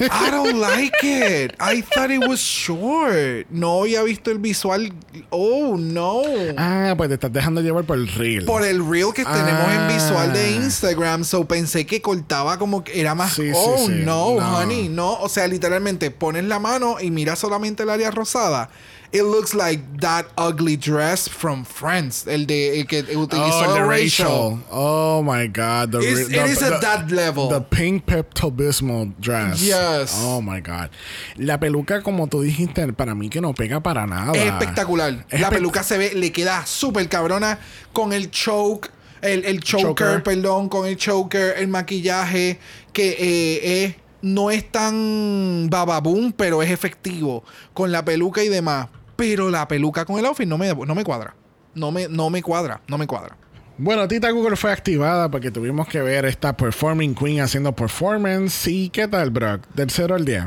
Speaker 2: I don't like it. I thought it was short. No había visto el visual. Oh, no.
Speaker 1: Ah, pues te estás dejando llevar por el reel.
Speaker 2: Por el reel que tenemos en visual de
Speaker 1: Ah.
Speaker 2: Instagram. So pensé que cortaba como que era más.
Speaker 1: Sí, sí,
Speaker 2: oh,
Speaker 1: sí.
Speaker 2: no,
Speaker 1: No.
Speaker 2: honey. No. O sea, literalmente pones la mano y miras solamente el área rosada. It looks like that ugly dress from Friends. El de el que utilizó
Speaker 1: Oh, el de
Speaker 2: Rachel.
Speaker 1: Oh my God. The,
Speaker 2: It's-
Speaker 1: re-
Speaker 2: it
Speaker 1: the-
Speaker 2: is at
Speaker 1: the-
Speaker 2: that level.
Speaker 1: The pink Pepto Bismol dress.
Speaker 2: Yes.
Speaker 1: Oh my God. La peluca, como tú dijiste, para mí que no pega para nada.
Speaker 2: Es espectacular.
Speaker 1: Es
Speaker 2: la peluca se ve, le queda súper cabrona con el choke, el, el choker,
Speaker 1: Choker.
Speaker 2: perdón, con el choker, el maquillaje, que eh, no es tan bababoom, pero es efectivo. Con la peluca y demás. Pero la peluca con el outfit no me, no me cuadra. No me, no me cuadra, no me cuadra.
Speaker 1: Bueno, Tita Google fue activada porque tuvimos que ver esta Performing Queen haciendo performance. ¿Y qué tal, Brock? Del 0 al 10.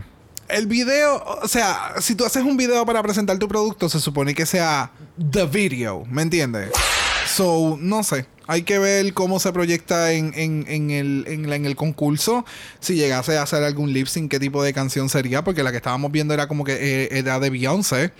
Speaker 2: El video, o sea, si tú haces un video para presentar tu producto, se supone que sea the video, ¿me entiendes? So, no sé. Hay que ver cómo se proyecta en, en, en el, en, la- en el concurso. Si llegase a hacer algún lip sync, qué tipo de canción sería. Porque la que estábamos viendo era como que eh, era de Beyoncé.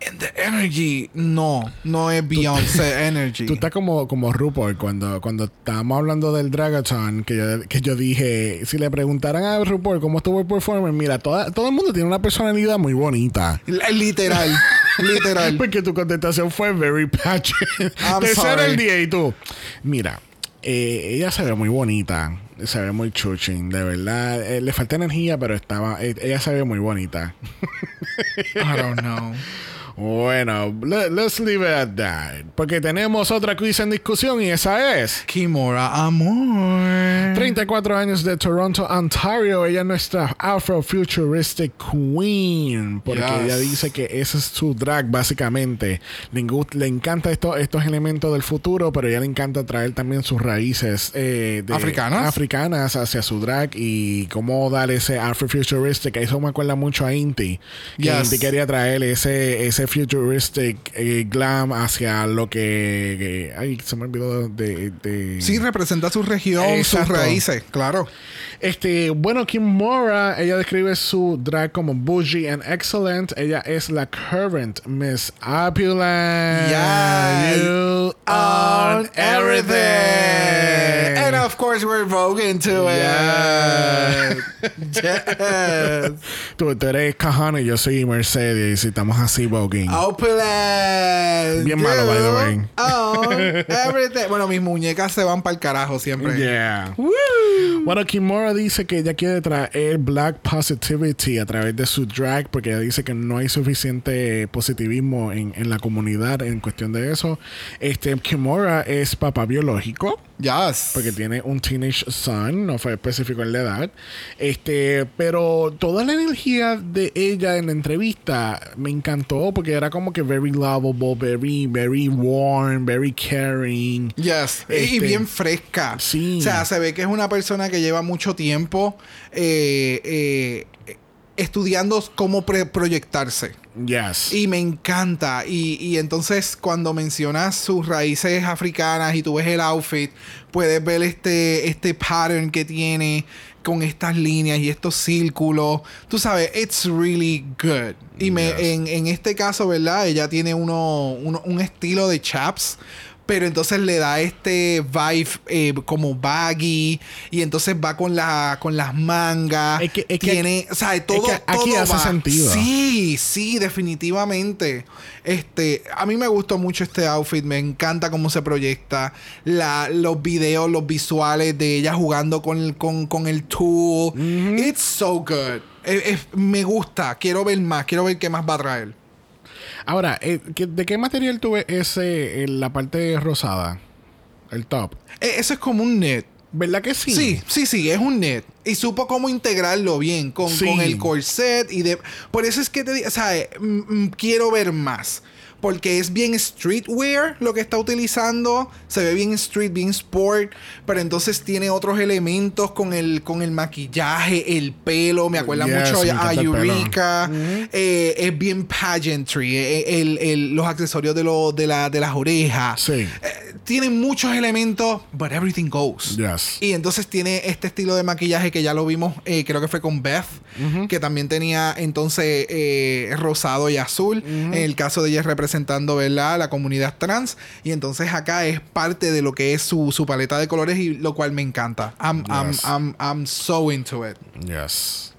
Speaker 2: And the energy, no, no es Beyoncé energy.
Speaker 1: Tú estás como, como RuPaul cuando, cuando estábamos hablando del Dragathon, que yo, que yo dije, si le preguntaran a RuPaul cómo estuvo el performance, mira, toda- todo el mundo tiene una personalidad muy bonita.
Speaker 2: Literal, literal.
Speaker 1: Porque tu contestación fue very patchy.
Speaker 2: I'm
Speaker 1: De ser el día y tú. Mira, eh, ella se ve muy bonita. Se ve muy chuching, de verdad. Eh, le falta energía, pero estaba. eh, ella se ve muy bonita.
Speaker 2: I don't know.
Speaker 1: Bueno, le- let's leave it at that. Porque tenemos otra quiz en discusión y esa es.
Speaker 2: Kimora Amor.
Speaker 1: 34 años de Toronto, Ontario. Ella es nuestra Afrofuturistic Queen. Porque
Speaker 2: Yes.
Speaker 1: ella dice que ese es su drag, básicamente. Le, le encanta esto- estos elementos del futuro, pero ella le encanta traer también sus raíces eh, de-
Speaker 2: ¿Africanas?
Speaker 1: africanas hacia su drag y cómo dar ese Afrofuturistic. Eso me acuerda mucho a Inti. Que
Speaker 2: Yes.
Speaker 1: Inti quería traer ese, ese futuristic eh, glam hacia lo que. que- ay, se me olvidó de. de
Speaker 2: Sí, representa su región, sus raíces, claro.
Speaker 1: Este, bueno, Kim Mora, ella describe su drag como bougie and excellent. Ella es la current Miss Opulent.
Speaker 2: Yes.
Speaker 1: You own everything.
Speaker 2: And of course we're voguing to it. Yes.
Speaker 1: Tú, tú eres Cajana y yo soy Mercedes y estamos así voguing.
Speaker 2: Opulent.
Speaker 1: Bien malo, by the way.
Speaker 2: Own everything. Bueno, mis muñecas se van para el carajo siempre.
Speaker 1: Yeah.
Speaker 2: Woo.
Speaker 1: Bueno, Dice que ella quiere traer black positivity a través de su drag porque ella dice que no hay suficiente positivismo en, en la comunidad en cuestión de eso. Este, Kimura es papá biológico
Speaker 2: Yes.
Speaker 1: porque tiene un teenage son, no fue específico en la edad. Este, pero toda la energía de ella en la entrevista me encantó porque era como que very lovable, very, very warm, very caring.
Speaker 2: Yes. Y- Y
Speaker 1: Este-
Speaker 2: bien fresca.
Speaker 1: Sí.
Speaker 2: O sea, se ve que es una persona que lleva mucho tiempo eh, eh, estudiando cómo pre- proyectarse.
Speaker 1: Yes.
Speaker 2: Y me encanta. Y, y entonces cuando mencionas sus raíces africanas y tú ves el outfit, puedes ver este, este pattern que tiene con estas líneas y estos círculos. Tú sabes, it's really good. Y me,
Speaker 1: Yes.
Speaker 2: en, en este caso, ¿verdad? Ella tiene uno, uno- un estilo de chaps. Pero entonces le da este vibe eh, como baggy. Y entonces va con, la, con las mangas.
Speaker 1: Es que- es que-
Speaker 2: tiene, o sea, todo,
Speaker 1: que aquí
Speaker 2: todo
Speaker 1: hace
Speaker 2: va.
Speaker 1: sentido.
Speaker 2: Sí, sí, definitivamente. Este, a mí me gustó mucho este outfit, me encanta cómo se proyecta, la, los videos, los visuales de ella jugando con el, con, con el tool. It's so good. Me gusta, quiero ver más, quiero ver qué más va a traer.
Speaker 1: Ahora, eh, ¿qué- ¿de qué material tuve ese, la parte rosada? El top.
Speaker 2: Eh, eso es como un net.
Speaker 1: ¿Verdad que sí?
Speaker 2: Sí, sí, sí, es un net. Y supo cómo integrarlo bien con,
Speaker 1: Sí.
Speaker 2: con el corset y de... Por eso es que te digo, o sea, eh, mm, mm, quiero ver más. Porque es bien streetwear lo que está utilizando. Se ve bien street, bien sport, pero entonces tiene otros elementos con el, con el maquillaje, el pelo. Me acuerda
Speaker 1: Yes,
Speaker 2: mucho
Speaker 1: me
Speaker 2: a. Eureka. Eh, es bien pageantry. eh, el- el- los accesorios de, lo- de, la, de las orejas.
Speaker 1: Sí.
Speaker 2: Eh, tiene muchos elementos, but everything goes.
Speaker 1: Yes.
Speaker 2: Y entonces tiene este estilo de maquillaje que ya lo vimos, eh, creo que fue con Beth, que también tenía entonces eh, rosado y azul. En el caso de ella es representando, ¿verdad? La comunidad trans. Y entonces acá es parte de lo que es su, su paleta de colores y lo cual me encanta. I'm, I'm-
Speaker 1: Yes.
Speaker 2: I'm- I'm so into it.
Speaker 1: Yes.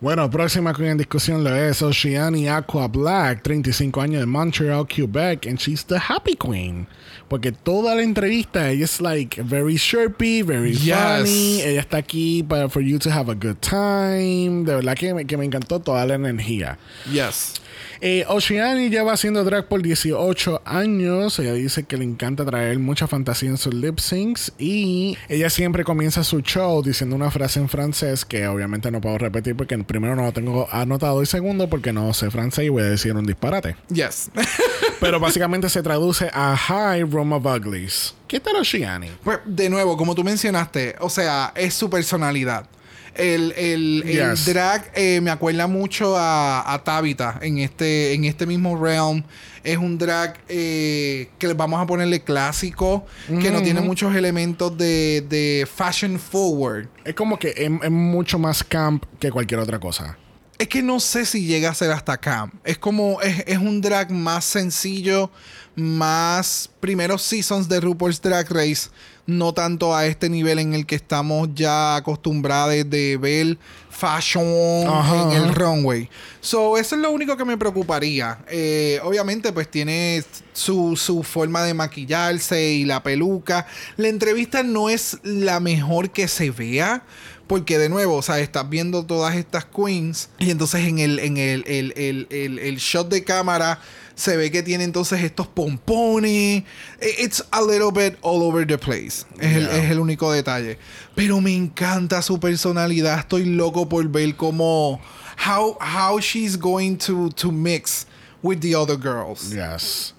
Speaker 1: Bueno, próxima en discusión lo es Oceani Aqua Black, 35 años de Montreal, Quebec, and she's the happy queen. Porque toda la entrevista ella es like very chirpy, very
Speaker 2: Yes.
Speaker 1: funny. Ella está aquí para for you to have a good time. De verdad que me, que me encantó toda la energía.
Speaker 2: Yes.
Speaker 1: Eh, Oceani lleva haciendo drag por 18 años. Ella dice que le encanta traer mucha fantasía en sus lip syncs. Y ella siempre comienza su show diciendo una frase en francés que obviamente no puedo repetir porque primero no lo tengo anotado y segundo porque no sé francés y voy a decir un disparate.
Speaker 2: Yes.
Speaker 1: Pero básicamente se traduce a Hi Roma of Uglies. ¿Qué tal Oceani?
Speaker 2: Pues, de nuevo, como tú mencionaste, o sea, es su personalidad. El, el- drag eh, me acuerda mucho a, a Tabitha en este, en este mismo realm. Es un drag eh, que vamos a ponerle clásico, que no tiene muchos elementos de, de fashion forward.
Speaker 1: Es como que es, es mucho más camp que cualquier otra cosa.
Speaker 2: Es que no sé si llega a ser hasta acá. Es como, es, es un drag más sencillo, más primeros seasons de RuPaul's Drag Race, no tanto a este nivel en el que estamos ya acostumbrados de ver fashion
Speaker 1: Ajá,
Speaker 2: en el runway. So, eso es lo único que me preocuparía. Eh, obviamente, pues tiene su, su forma de maquillarse y la peluca. La entrevista no es la mejor que se vea. Porque de nuevo, o sea, estás viendo todas estas queens. Y entonces en el, en el- el- el- el shot de cámara se ve que tiene entonces estos pompones. It's a little bit all over the place. Es, el, es el único detalle. Pero me encanta su personalidad. Estoy loco por ver cómo. How, how she's going to, to mix with the other girls.
Speaker 1: Yes.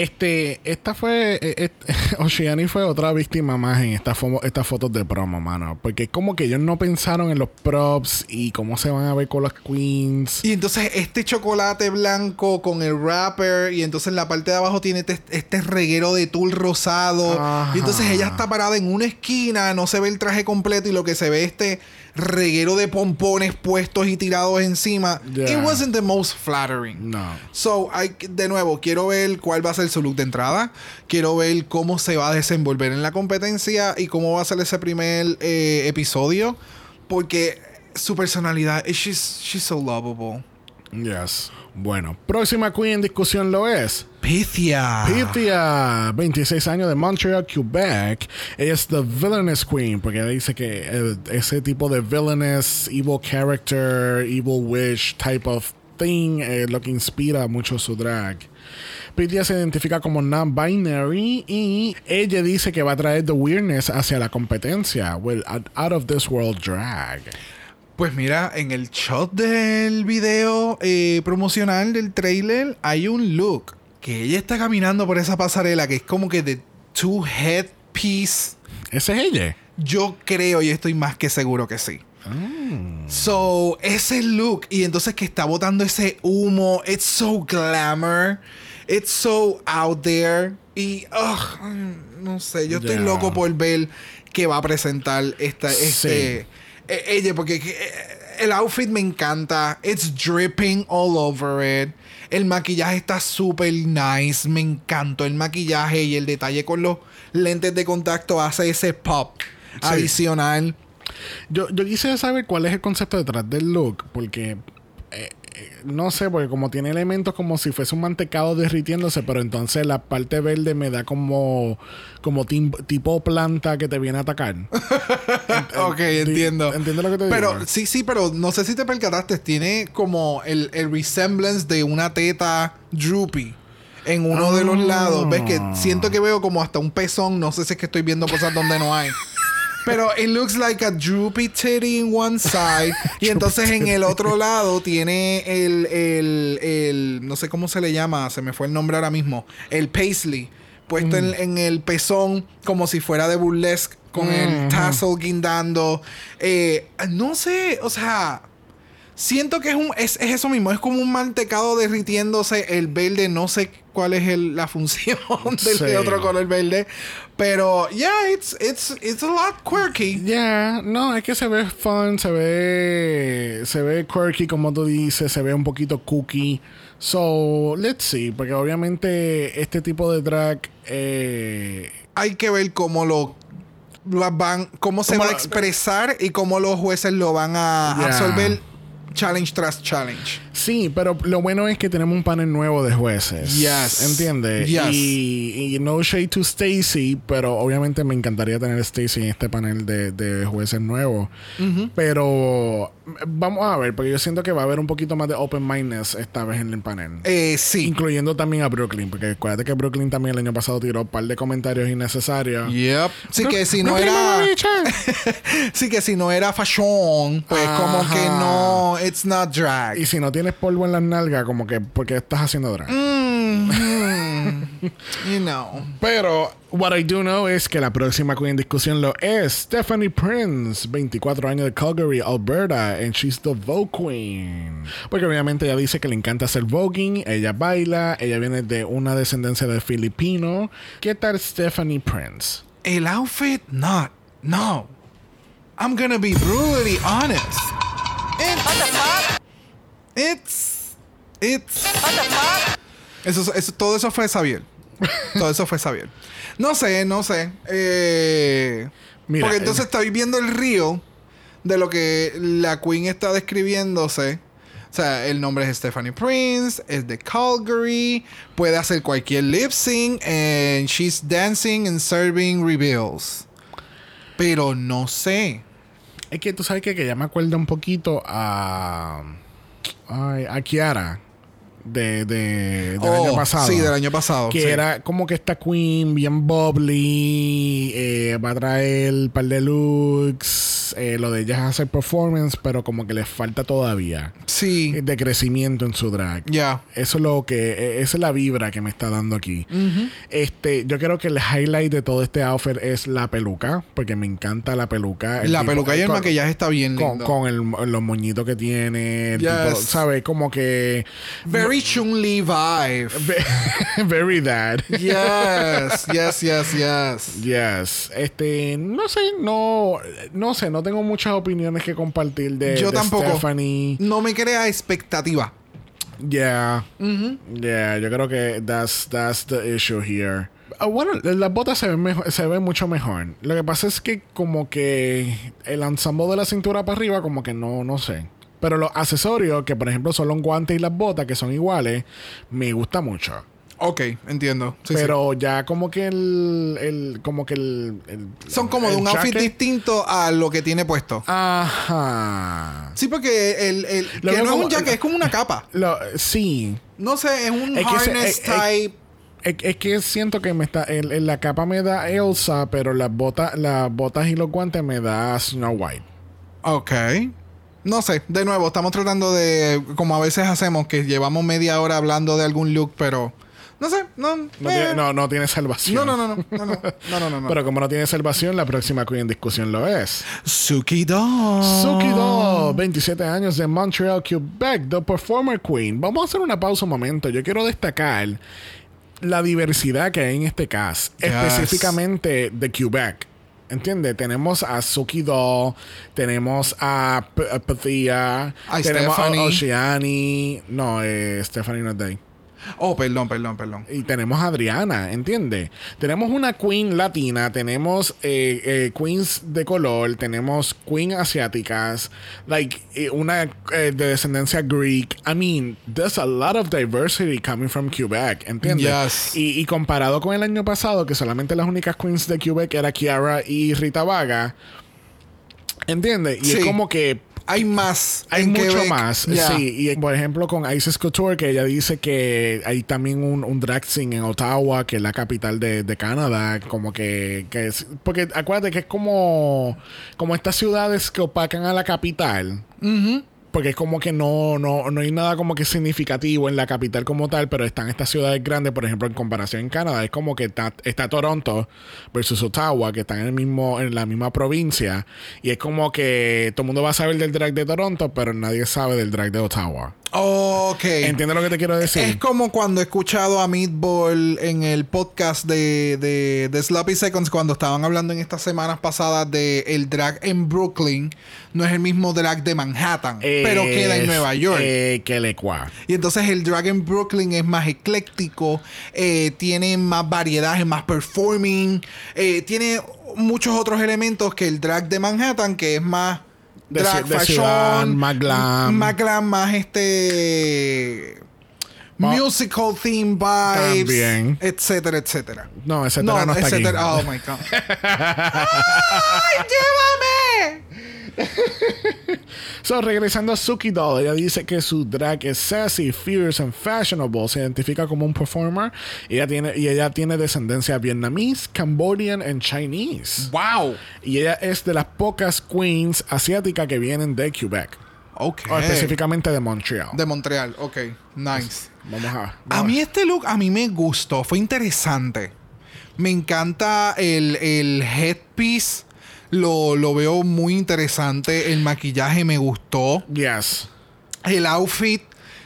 Speaker 1: Este, esta fue, Oceani fue otra víctima más en esta estas fotos de promo, mano. Porque es como que ellos no pensaron en los props y cómo se van a ver con las queens.
Speaker 2: Y entonces este chocolate blanco con el wrapper y entonces en la parte de abajo tiene este, este reguero de tul rosado.
Speaker 1: Ajá.
Speaker 2: Y entonces ella está parada en una esquina, no se ve el traje completo y lo que se ve este reguero de pompones puestos y tirados encima.
Speaker 1: Yeah.
Speaker 2: It wasn't the most flattering.
Speaker 1: No.
Speaker 2: So, hay, de nuevo, quiero ver cuál va a ser su look de entrada. Quiero ver cómo se va a desenvolver en la competencia y cómo va a ser ese primer eh, episodio. Porque su personalidad, she's, she's so lovable.
Speaker 1: Yes. Bueno, próxima queen en discusión lo es.
Speaker 2: Pythia.
Speaker 1: Pythia, 26 años de Montreal, Quebec. Ella es the villainous queen, porque dice que eh, ese tipo de villainous, evil character, evil wish type of thing es lo que inspira mucho su drag. Pythia se identifica como non-binary y ella dice que va a traer the weirdness hacia la competencia with out of this world drag.
Speaker 2: Pues mira, en el shot del video eh, promocional del trailer hay un look que ella está caminando por esa pasarela que es como que de two head piece.
Speaker 1: Ese es ella.
Speaker 2: Yo creo y estoy más que seguro que sí. So, ese look y entonces que está botando ese humo, it's so glamour, it's so out there y ugh, no sé, yo estoy loco por ver qué va a presentar esta este ella porque eh, el outfit me encanta, it's dripping all over it. El maquillaje está súper nice, me encantó el maquillaje y el detalle con los lentes de contacto hace ese pop adicional.
Speaker 1: Yo, yo quisiera saber cuál es el concepto detrás del look, porque eh, eh, no sé, porque como tiene elementos como si fuese un mantecado derritiéndose, pero entonces la parte verde me da como, como tipo planta que te viene a atacar.
Speaker 2: Ok, entiendo.
Speaker 1: ¿Entiendes lo que te
Speaker 2: Pero
Speaker 1: digo?
Speaker 2: sí, sí, pero no sé si te percataste, tiene como el, el resemblance de una teta droopy en uno de los
Speaker 1: Ah.
Speaker 2: lados. ¿Ves que siento que veo como hasta un pezón? No sé si es que estoy viendo cosas donde no hay. Pero it looks like a droopy titty in one side. y entonces en el otro lado tiene el, el, el, no sé cómo se le llama, se me fue el nombre ahora mismo, el paisley, puesto en, en el pezón como si fuera de burlesque, con el tassel guindando. Eh, no sé, o sea... Siento que es, un, es, es eso mismo, es como un mantecado derritiéndose el verde, no sé cuál es el- la función del
Speaker 1: Sí.
Speaker 2: otro color verde, pero yeah, it's, it's, it's a lot quirky.
Speaker 1: Yeah, no, es que se ve fun, se ve se ve quirky como tú dices, se ve un poquito cookie. So, let's see, porque obviamente este tipo de drag eh,
Speaker 2: Hay que ver cómo lo, lo van, cómo se
Speaker 1: Cómo
Speaker 2: va a expresar y cómo los jueces lo van a
Speaker 1: Yeah.
Speaker 2: absorber challenge tras challenge.
Speaker 1: Sí, pero lo bueno es que tenemos un panel nuevo de jueces.
Speaker 2: Yes.
Speaker 1: ¿Entiendes?
Speaker 2: Yes.
Speaker 1: Y, y no shade to Stacy, pero obviamente me encantaría tener a Stacy en este panel de, de jueces nuevos. Pero vamos a ver, porque yo siento que va a haber un poquito más de open mindedness esta vez en el panel.
Speaker 2: Eh, sí.
Speaker 1: Incluyendo también a Brooklyn, porque acuérdate que Brooklyn también el año pasado tiró un par de comentarios innecesarios.
Speaker 2: Yep. Sí
Speaker 1: Bro-
Speaker 2: que si no
Speaker 1: Brooklyn,
Speaker 2: era... sí que si no era fashion, pues como que no, it's not drag.
Speaker 1: y si no tienes polvo en las nalgas, como que, porque estás haciendo drag?
Speaker 2: Mhm. you know.
Speaker 1: Pero what I do know es que la próxima queen en discusión lo es Stephanie Prince, 24 años de Calgary, Alberta, and she's the Vogue Queen. Porque obviamente ella dice que le encanta hacer voguing, ella baila, ella viene de una descendencia de filipino. ¿Qué tal Stephanie Prince?
Speaker 2: El outfit, not. No. I'm gonna be brutally honest. It's. It's. Eso, eso, todo eso fue Xavier. todo eso fue Xavier. No sé, no sé. Eh,
Speaker 1: Mira,
Speaker 2: porque entonces
Speaker 1: eh,
Speaker 2: estoy viendo el río de lo que la Queen está describiéndose. O sea, el nombre es Stephanie Prince, es de Calgary, puede hacer cualquier lip sync, and she's dancing and serving reveals. Pero no sé.
Speaker 1: Es que tú sabes que, que ya me acuerdo un poquito a. Ay, a Kiara. De, de, del
Speaker 2: Oh,
Speaker 1: año pasado.
Speaker 2: Sí, del año pasado.
Speaker 1: Que
Speaker 2: sí.
Speaker 1: era como que esta queen bien bubbly, eh, va a traer un par de looks, eh, lo de ella es hacer performance, pero como que le falta todavía
Speaker 2: Sí.
Speaker 1: de crecimiento en su drag.
Speaker 2: Ya.
Speaker 1: Eso es lo que, eh, esa es la vibra que me está dando aquí. Este, yo creo que el highlight de todo este outfit es la peluca, porque me encanta la peluca. El
Speaker 2: La
Speaker 1: tipo-
Speaker 2: peluca y el
Speaker 1: con-
Speaker 2: maquillaje está bien
Speaker 1: Con,
Speaker 2: lindo.
Speaker 1: con el- los moñitos que tiene, el
Speaker 2: Yes.
Speaker 1: tipo, ¿sabes? Como que.
Speaker 2: Very Chun-Li vibe.
Speaker 1: Very that.
Speaker 2: yes, yes, yes, yes.
Speaker 1: Yes. Este, no sé, no, no sé, no tengo muchas opiniones que compartir de,
Speaker 2: Yo
Speaker 1: de
Speaker 2: tampoco.
Speaker 1: Stephanie.
Speaker 2: No me crea expectativa.
Speaker 1: Yeah. Yeah, yo creo que that's, that's the issue here. Ah, bueno, las botas se ven, mejor, se ven mucho mejor. Lo que pasa es que como que el ensamble de la cintura para arriba como que no, no sé. Pero los accesorios, que por ejemplo son los guantes y las botas, que son iguales, me gusta mucho.
Speaker 2: Ok, entiendo. Sí,
Speaker 1: Pero ya como que el, el como que el.
Speaker 2: Son como de un outfit distinto a lo que tiene puesto.
Speaker 1: Ajá.
Speaker 2: Sí, porque el, el
Speaker 1: Lo
Speaker 2: que
Speaker 1: veo
Speaker 2: no es un
Speaker 1: como-
Speaker 2: jacket, es como una capa.
Speaker 1: Lo- sí.
Speaker 2: No sé, es un
Speaker 1: Es que se-
Speaker 2: harness type.
Speaker 1: Es, es que siento que me está. La capa me da Elsa, pero las botas, las botas y los guantes me da Snow White.
Speaker 2: Ok no sé, de nuevo, estamos tratando de, como a veces hacemos, que llevamos media hora hablando de algún look, pero... No sé, no.
Speaker 1: No,
Speaker 2: eh.
Speaker 1: no, tiene, salvación.
Speaker 2: No, no, no, no,
Speaker 1: Pero como no tiene salvación, la próxima Queen en discusión lo es. Sukido. Sukido, 27 años de Montreal, Quebec, The Performer Queen. Vamos a hacer una pausa un momento. Yo quiero destacar la diversidad que hay en este cast,
Speaker 2: yes.
Speaker 1: específicamente de Quebec. ¿Entiendes? Tenemos a Suki Doll, tenemos a, Pathia, tenemos a Oceani. No, eh, Stephanie no es de.
Speaker 2: Oh, perdón, perdón, perdón.
Speaker 1: Y tenemos a Adriana, ¿entiendes? Tenemos una queen latina, tenemos eh, eh, queens de color, tenemos queen asiáticas, like eh, una de descendencia Greek. I mean, there's a lot of diversity coming from Quebec, ¿entiendes?
Speaker 2: Yes.
Speaker 1: Y, y comparado con el año pasado, que solamente las únicas queens de Quebec era Kiara y Rita Vaga, ¿entiendes? Y es
Speaker 2: Sí.
Speaker 1: como que
Speaker 2: hay más.
Speaker 1: Hay mucho
Speaker 2: Quebec.
Speaker 1: más, sí. Y por ejemplo, con Isis Couture, que ella dice que hay también un, un drag scene en Ottawa, que es la capital de, de Canadá. Como que, que es. Porque acuérdate que es como. Como estas ciudades que opacan a la capital. Porque es como que no, no, no hay nada como que significativo en la capital como tal, pero están estas ciudades grandes, por ejemplo, en comparación en Canadá, es como que está, está Toronto versus Ottawa, que están en el mismo, en la misma provincia, y es como que todo el mundo va a saber del drag de Toronto, pero nadie sabe del drag de Ottawa.
Speaker 2: Ok.
Speaker 1: ¿Entiendes lo que te quiero decir?
Speaker 2: Es como cuando he escuchado a Meatball en el podcast de, de, de Sloppy Seconds cuando estaban hablando en estas semanas pasadas de el drag en Brooklyn. No es el mismo drag de Manhattan, pero queda en Nueva York.
Speaker 1: Eh, que le cua.
Speaker 2: Y entonces el drag en Brooklyn es más ecléctico, eh, tiene más variedad, es más performing, eh, tiene muchos otros elementos que el drag de Manhattan, que es más
Speaker 1: De
Speaker 2: drag
Speaker 1: de
Speaker 2: fashion,
Speaker 1: ciudad, más glam.
Speaker 2: más glam, más este musical theme vibes,
Speaker 1: También.
Speaker 2: etcétera, etcétera.
Speaker 1: No, etcétera no, está
Speaker 2: etcétera.
Speaker 1: aquí.
Speaker 2: Oh my god. ¡Ay, llévame!
Speaker 1: So, regresando a Suki Doll, ella dice que su drag es sassy, fierce and fashionable. Se identifica como un performer. Y ella tiene, y ella tiene descendencia vietnamese, Cambodian and Chinese.
Speaker 2: Wow.
Speaker 1: Y ella es de las pocas queens asiáticas que vienen de Quebec.
Speaker 2: Ok.
Speaker 1: O específicamente de Montreal.
Speaker 2: De Montreal. Ok. Nice.
Speaker 1: Vamos a.
Speaker 2: A mí este look, a mí me gustó, fue interesante. Me encanta el, el headpiece, lo, lo veo muy interesante. El maquillaje me gustó.
Speaker 1: Yes.
Speaker 2: El outfit,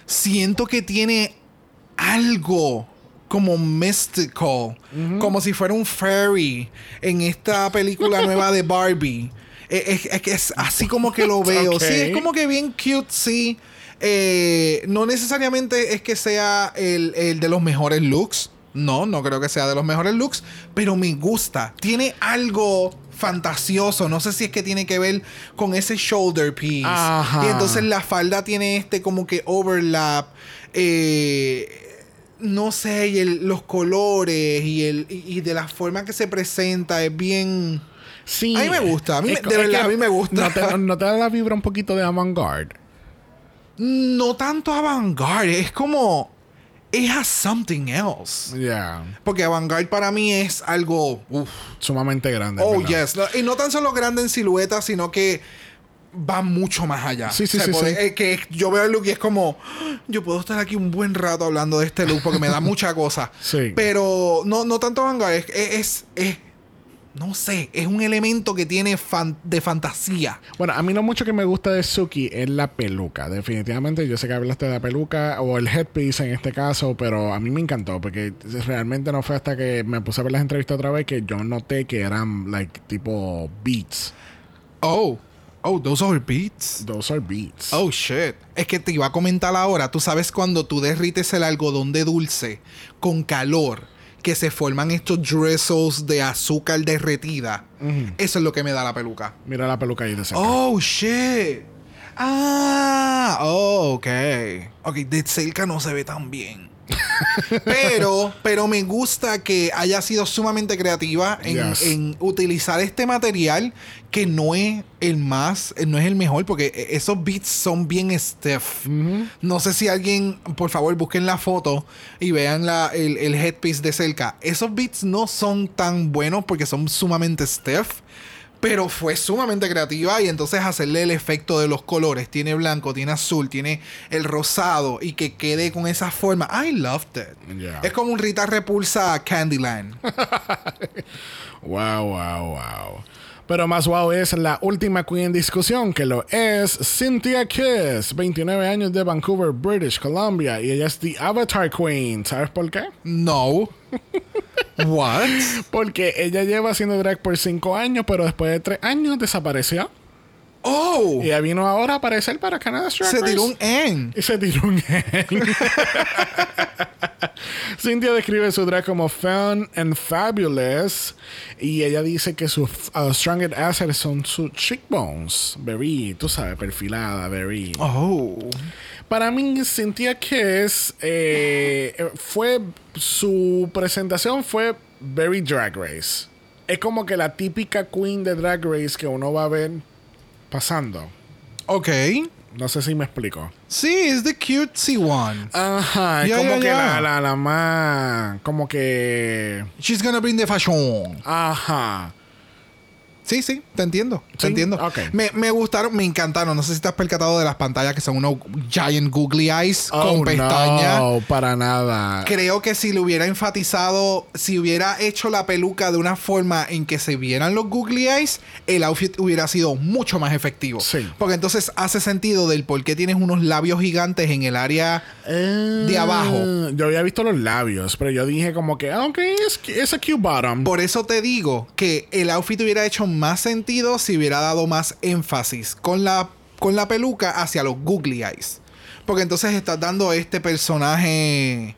Speaker 2: siento que tiene algo como mystical, como si fuera un fairy en esta película nueva de Barbie. Es, es- es así como que lo veo. Sí, es como que bien cute, sí. Eh, no necesariamente es que sea el, el de los mejores looks. No, no creo que sea de los mejores looks, pero me gusta. Tiene algo fantasioso. No sé si es que tiene que ver con ese shoulder piece.
Speaker 1: Ajá.
Speaker 2: Y entonces la falda tiene este como que overlap. eh, no sé, y el- los colores y, el, y, y de la forma que se presenta es bien...
Speaker 1: Sí.
Speaker 2: A mí me gusta, a mí de verdad, a mí me gusta.
Speaker 1: ¿No te, no te da la vibra un poquito de avant-garde?
Speaker 2: No tanto avant-garde, es como... Es a something else.
Speaker 1: Yeah.
Speaker 2: Porque avant-garde para mí es algo... uf.
Speaker 1: Sumamente grande.
Speaker 2: Oh, yes. No, y no tan solo grande en silueta, sino que va mucho más allá.
Speaker 1: Sí, sí,
Speaker 2: O sea,
Speaker 1: sí,
Speaker 2: eh, que yo veo el look y es como, "Ah, yo puedo estar aquí un buen rato hablando de este look porque me da mucha cosa.
Speaker 1: Sí.
Speaker 2: Pero no, no tanto vanguard, es, es, es- no sé, es un elemento que tiene fan- de fantasía.
Speaker 1: Bueno, a mí lo mucho que me gusta de Suki es la peluca. Definitivamente, yo sé que hablaste de la peluca o el headpiece en este caso, pero a mí me encantó porque realmente no fue hasta que me puse a ver las entrevistas otra vez que yo noté que eran, like, tipo beats.
Speaker 2: Oh, oh, those are beats.
Speaker 1: Those are beats.
Speaker 2: Oh shit. Es que te iba a comentar ahora. Tú sabes cuando tú derrites el algodón de dulce con calor, que se forman estos drizzles de azúcar derretida. Eso es lo que me da la peluca.
Speaker 1: Mira la peluca ahí de cerca.
Speaker 2: Oh shit. Ah, oh, ok. Ok, de cerca no se ve tan bien. pero, pero me gusta que haya sido sumamente creativa en,
Speaker 1: Yes.
Speaker 2: en utilizar este material que no es el más, no es el mejor, porque eh, esos beats son bien stiff. No sé si alguien, por favor, busquen la foto y vean la, el, el headpiece de cerca. Esos beats no son tan buenos porque son sumamente stiff. Pero fue sumamente creativa y entonces hacerle el efecto de los colores. Tiene blanco, tiene azul, tiene el rosado y que quede con esa forma. I loved it.
Speaker 1: Yeah.
Speaker 2: Es como un Rita Repulsa a Candyland.
Speaker 1: Wow, wow, wow. Pero más wow es la última queen en discusión, que lo es Cynthia Kiss, 29 años de Vancouver, British Columbia, y ella es The Avatar Queen. ¿Sabes por qué?
Speaker 2: No. What?
Speaker 1: Porque ella lleva haciendo drag por 5 años, pero después de 3 años desapareció.
Speaker 2: Oh.
Speaker 1: Y ella vino ahora a aparecer para Drag
Speaker 2: Se tiró un N.
Speaker 1: Y se tiró un Cynthia describe su drag como fun and fabulous. Y ella dice que sus uh, strongest assets son sus cheekbones. Very, tú sabes, perfilada, very.
Speaker 2: Oh.
Speaker 1: Para mí, Cynthia Kiss eh, fue. Su presentación fue very drag race. Es como que la típica queen de drag race que uno va a ver pasando.
Speaker 2: Ok.
Speaker 1: No sé si me explico.
Speaker 2: Sí, es the cutesy one.
Speaker 1: Ajá, es
Speaker 2: Ya,
Speaker 1: como
Speaker 2: ya,
Speaker 1: que
Speaker 2: ya.
Speaker 1: La, la, la más. Como que.
Speaker 2: She's gonna bring the fashion.
Speaker 1: Ajá.
Speaker 2: Sí, sí, te entiendo. Te
Speaker 1: Sí,
Speaker 2: entiendo. Me, me gustaron, me encantaron. No sé si te has percatado de las pantallas que son unos giant googly eyes con
Speaker 1: Oh,
Speaker 2: pestañas.
Speaker 1: No, para nada.
Speaker 2: Creo que si le hubiera enfatizado, si hubiera hecho la peluca de una forma en que se vieran los googly eyes, el outfit hubiera sido mucho más efectivo.
Speaker 1: Sí.
Speaker 2: Porque entonces hace sentido del por qué tienes unos labios gigantes en el área
Speaker 1: Eh,
Speaker 2: de abajo.
Speaker 1: Yo había visto los labios, pero yo dije como que, ah, ok, es, es a cute bottom.
Speaker 2: Por eso te digo que el outfit hubiera hecho más sentido si hubiera dado más énfasis con la, con la peluca hacia los googly eyes. Porque entonces estás dando este personaje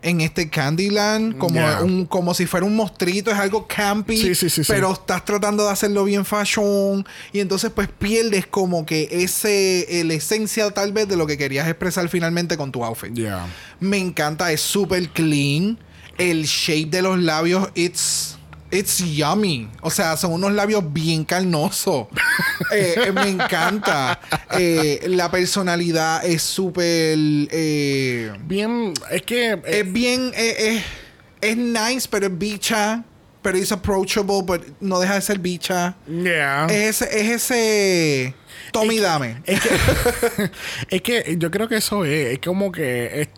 Speaker 2: en este Candyland como,
Speaker 1: Yeah.
Speaker 2: un, como si fuera un mostrito, es algo campy,
Speaker 1: Sí, sí, sí, sí.
Speaker 2: pero estás tratando de hacerlo bien fashion y entonces pues pierdes como que ese, la esencia tal vez de lo que querías expresar finalmente con tu outfit.
Speaker 1: Yeah.
Speaker 2: Me encanta, es súper clean. El shape de los labios, it's, it's yummy. O sea, son unos labios bien carnosos. Eh, eh, me encanta. Eh, la personalidad es súper.
Speaker 1: Bien, es que.
Speaker 2: es bien. es nice, pero es bicha. Pero es approachable, pero no deja de ser bicha.
Speaker 1: yeah.
Speaker 2: Es ese. Es ese Tommy Dame.
Speaker 1: Es que, es que yo creo que eso es. Es como que. es-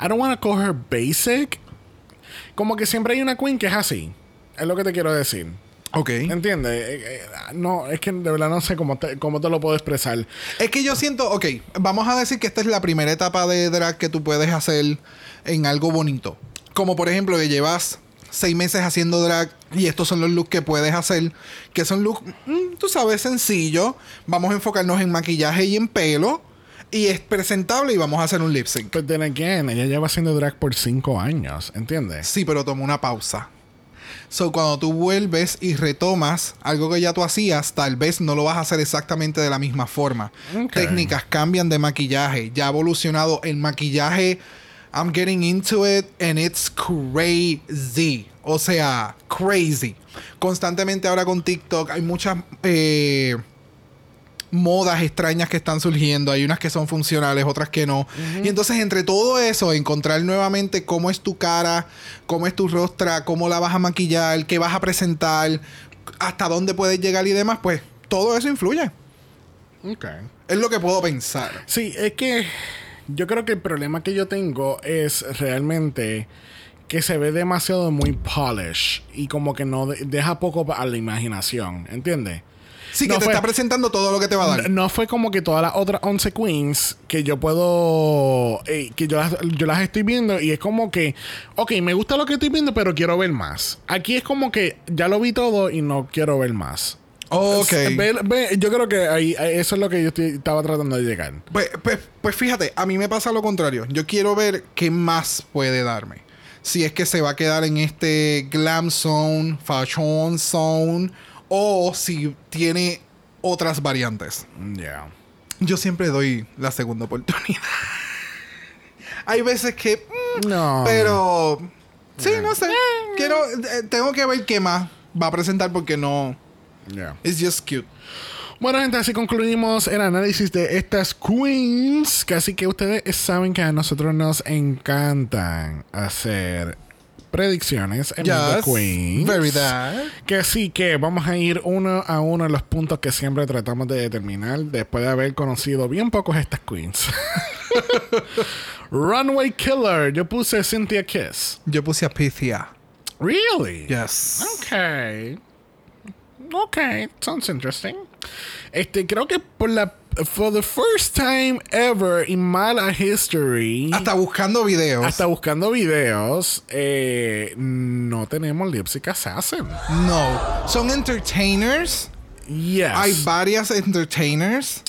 Speaker 1: I don't want to call her basic. Como que siempre hay una queen que es así. Es lo que te quiero decir.
Speaker 2: ok.
Speaker 1: ¿Entiendes? Eh, eh, no, es que de verdad no sé cómo te, cómo te lo puedo expresar.
Speaker 2: Es que yo siento, ok, vamos a decir que esta es la primera etapa de drag que tú puedes hacer en algo bonito. Como por ejemplo que llevas seis meses haciendo drag y estos son los looks que puedes hacer, que son looks, mm, tú sabes, sencillos. Vamos a enfocarnos en maquillaje y en pelo. Y es presentable y vamos a hacer un lip sync.
Speaker 1: But then again, ella lleva haciendo drag por cinco años, ¿entiendes?
Speaker 2: Sí, pero toma una pausa. So, cuando tú vuelves y retomas algo que ya tú hacías, tal vez no lo vas a hacer exactamente de la misma forma. Técnicas cambian de maquillaje. Ya ha evolucionado el maquillaje. I'm getting into it and it's crazy. O sea, crazy. Constantemente ahora con TikTok hay muchas eh, modas extrañas que están surgiendo. Hay unas que son funcionales, otras que no. Y entonces, entre todo eso, encontrar nuevamente cómo es tu cara, cómo es tu rostra, cómo la vas a maquillar, qué vas a presentar, hasta dónde puedes llegar y demás, pues todo eso influye.
Speaker 1: Ok.
Speaker 2: Es lo que puedo pensar.
Speaker 1: Sí, es que yo creo que el problema que yo tengo es realmente que se ve demasiado muy polish y como que no de- deja poco a la imaginación, ¿entiendes?
Speaker 2: Sí, que
Speaker 1: No
Speaker 2: te
Speaker 1: fue-
Speaker 2: está presentando todo lo que te va a dar.
Speaker 1: No fue como que todas las otras 11 queens que yo puedo. eh, que yo las, yo las estoy viendo y es como que. Ok, me gusta lo que estoy viendo, pero quiero ver más. Aquí es como que ya lo vi todo y no quiero ver más.
Speaker 2: Ok.
Speaker 1: Ve- ve- yo creo que ahí, ahí- eso es lo que yo estoy- estaba tratando de llegar.
Speaker 2: Pues, pues, pues fíjate, a mí me pasa lo contrario. Yo quiero ver qué más puede darme. Si es que se va a quedar en este glam zone, fashion zone, o si tiene otras variantes.
Speaker 1: Ya.
Speaker 2: Yo siempre doy la segunda oportunidad. Hay veces que... mm,
Speaker 1: No.
Speaker 2: Pero... Sí, no sé. Quiero... eh, tengo que ver qué más va a presentar porque no...
Speaker 1: Ya.
Speaker 2: It's just cute.
Speaker 1: Bueno, gente, así concluimos el análisis de estas queens. Que así que ustedes saben que a nosotros nos encantan hacer predicciones en
Speaker 2: Yes.
Speaker 1: queens.
Speaker 2: Very.
Speaker 1: Que sí, que vamos a ir uno a uno en los puntos que siempre tratamos de determinar después de haber conocido bien pocos estas queens. Runway Killer, yo puse Cynthia Kiss.
Speaker 2: Yo puse a Pythia.
Speaker 1: Really?
Speaker 2: Yes.
Speaker 1: Okay. Okay, sounds interesting. Este, creo que por la for the first time ever in Mala history,
Speaker 2: Hasta buscando videos.
Speaker 1: hasta buscando videos, eh, no tenemos Lipstick Assassin.
Speaker 2: No. Son entertainers.
Speaker 1: Yes.
Speaker 2: Hay varias entertainers.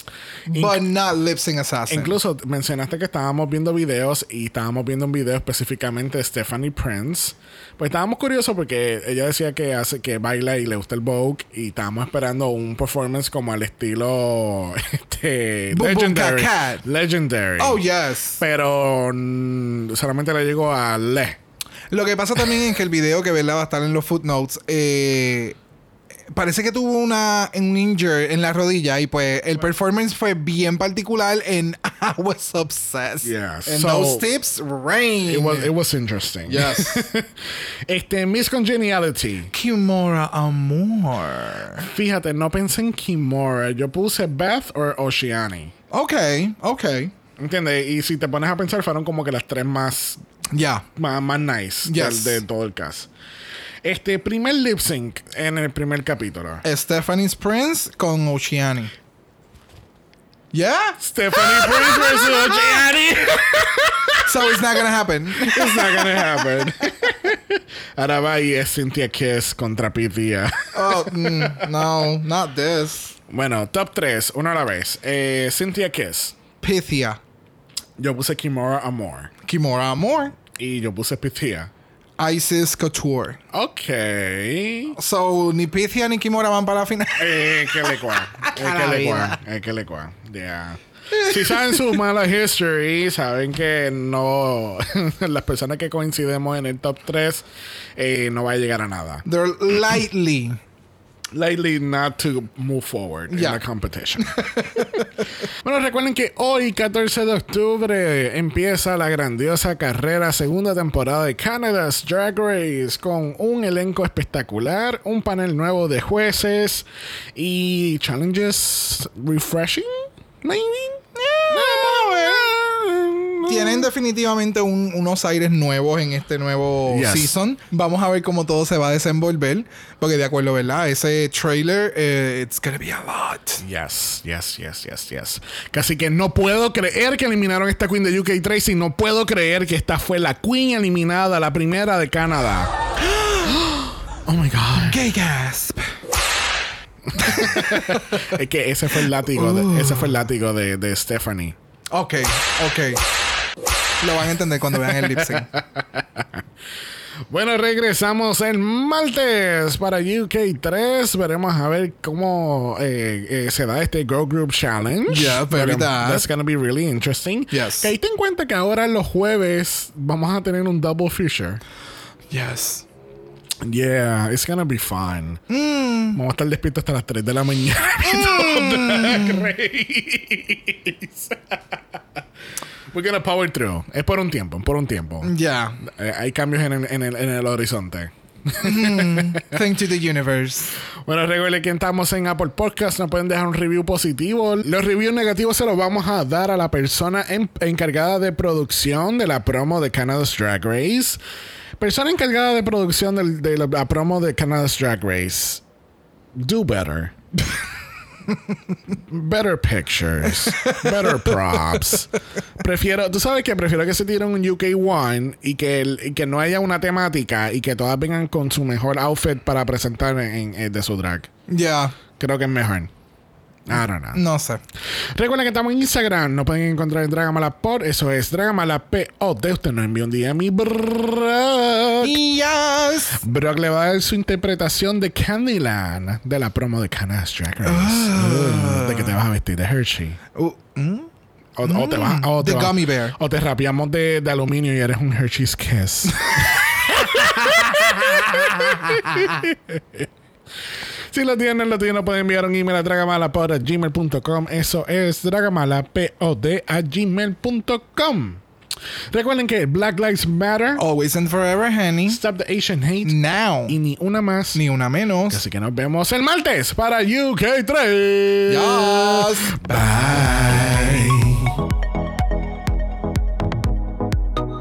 Speaker 2: But not lip sync assassin.
Speaker 1: Incluso mencionaste que estábamos viendo videos y estábamos viendo un video específicamente de Stephanie Prince. Pues estábamos curiosos porque ella decía que hace que baila y le gusta el Vogue y estábamos esperando un performance como al estilo este,
Speaker 2: Boom Boom
Speaker 1: Legendary.
Speaker 2: Cat Cat.
Speaker 1: Legendary.
Speaker 2: oh, yes.
Speaker 1: Pero mm, solamente le llegó a Le.
Speaker 2: Lo que pasa también es que el video que ¿verdad? va a estar en los footnotes. Eh, parece que tuvo una un injury en la rodilla y pues el performance fue bien particular en I was obsessed.
Speaker 1: Yeah,
Speaker 2: And
Speaker 1: so-
Speaker 2: those tips rain.
Speaker 1: It was, it was interesting.
Speaker 2: Yes.
Speaker 1: este, Miss Congeniality.
Speaker 2: Kimura Amor.
Speaker 1: Fíjate, no pensé en Kimura. Yo puse Beth o Oceani.
Speaker 2: Ok, ok.
Speaker 1: ¿Entiendes? Y si te pones a pensar, fueron como que las tres más,
Speaker 2: Ya.
Speaker 1: más, más nice
Speaker 2: Yes.
Speaker 1: del- de, todo el cast. Este, primer lip sync en el primer capítulo.
Speaker 2: Stephanie's Prince con Oceani. Yeah?
Speaker 1: Stephanie Prince versus Oceani.
Speaker 2: So it's not gonna happen.
Speaker 1: It's not gonna happen. Ahora va y es Cynthia Kiss contra Pythia.
Speaker 2: Oh, mm, no, not this.
Speaker 1: Bueno, top 3, una a la vez. Eh, Cynthia Kiss.
Speaker 2: Pythia.
Speaker 1: Yo puse Kimura Amor.
Speaker 2: Kimura Amor.
Speaker 1: Y yo puse Pythia.
Speaker 2: Isis Couture.
Speaker 1: Ok.
Speaker 2: So, ni Pythia ni Kimura van para la final.
Speaker 1: Eh, que le cua. Eh, que le cua. Eh, que le cua. Yeah. Si saben su mala history, saben que no. las personas que coincidemos en el top 3 eh, no va a llegar a nada.
Speaker 2: They're lightly.
Speaker 1: Likely not to move forward in the competition. bueno, recuerden que hoy, 14 de octubre, empieza la grandiosa carrera segunda temporada de Canada's Drag Race con un elenco espectacular, un panel nuevo de jueces y challenges refreshing, maybe.
Speaker 2: Tienen definitivamente un- unos aires nuevos en este nuevo
Speaker 1: Yes.
Speaker 2: season. Vamos a ver cómo todo se va a desenvolver. Porque de acuerdo, ¿verdad? Ese trailer, eh, it's gonna be a lot.
Speaker 1: Yes, yes, yes, yes, yes. Casi que no puedo creer que eliminaron esta Queen de UK Tracy. No puedo creer que esta fue la Queen eliminada, la primera de Canadá. Oh my God.
Speaker 2: Gay gasp.
Speaker 1: Es que ese fue el látigo, de, ese fue el látigo de, de Stephanie.
Speaker 2: Ok, ok. Lo van a entender cuando vean el lip sync.
Speaker 1: Bueno, regresamos el martes para UK 3. Veremos a ver cómo eh, eh, se da este Girl Group Challenge.
Speaker 2: Yeah, very that.
Speaker 1: That's gonna be really interesting.
Speaker 2: Yes.
Speaker 1: Que ahí ten en cuenta que ahora los jueves vamos a tener un double feature.
Speaker 2: Yes.
Speaker 1: Yeah, it's gonna be fun.
Speaker 2: Mm.
Speaker 1: Vamos a estar despiertos hasta las 3 de la mañana. Race. We're gonna power through. Es por un tiempo, por un tiempo.
Speaker 2: Ya.
Speaker 1: Eh, hay cambios en el, en el, en el horizonte.
Speaker 2: Thank to the universe.
Speaker 1: Bueno, recuerden que estamos en Apple Podcast. Nos pueden dejar un review positivo. Los reviews negativos se los vamos a dar a la persona en- encargada de producción de la promo de Canada's Drag Race. Persona encargada de producción de la, la promo de Canada's Drag Race. Do better. better pictures. Better props. Prefiero, tú sabes que prefiero que se tiren un UK One y que, el- y que no haya una temática y que todas vengan con su mejor outfit para presentar en, en- de su drag.
Speaker 2: Ya.
Speaker 1: Creo que es mejor. I don't know.
Speaker 2: No sé.
Speaker 1: Recuerden que estamos en Instagram. Nos pueden encontrar en Dragamalapod. Eso es Dragamalapod. Usted nos envió un día a mi Brock.
Speaker 2: Yes.
Speaker 1: Brock le va a dar su interpretación de Candyland de la promo de Canada's Drag Race. Uh, de que te vas a vestir de Hershey.
Speaker 2: Uh, mm.
Speaker 1: O, o te vas, o te vas-
Speaker 2: Gummy Bear.
Speaker 1: O te rapiamos de, de aluminio y eres un Hershey's Kiss. Si lo tienen, lo tienen, pueden enviar un email a dragamalapod.gmail.com. Eso es dragamalapod a gmail.com. Recuerden que Black Lives Matter,
Speaker 2: Always and forever, honey.
Speaker 1: Stop the Asian Hate
Speaker 2: Now.
Speaker 1: y ni una más.
Speaker 2: Ni una menos.
Speaker 1: Así que nos vemos el martes para UK3.
Speaker 2: Yes.
Speaker 1: Bye.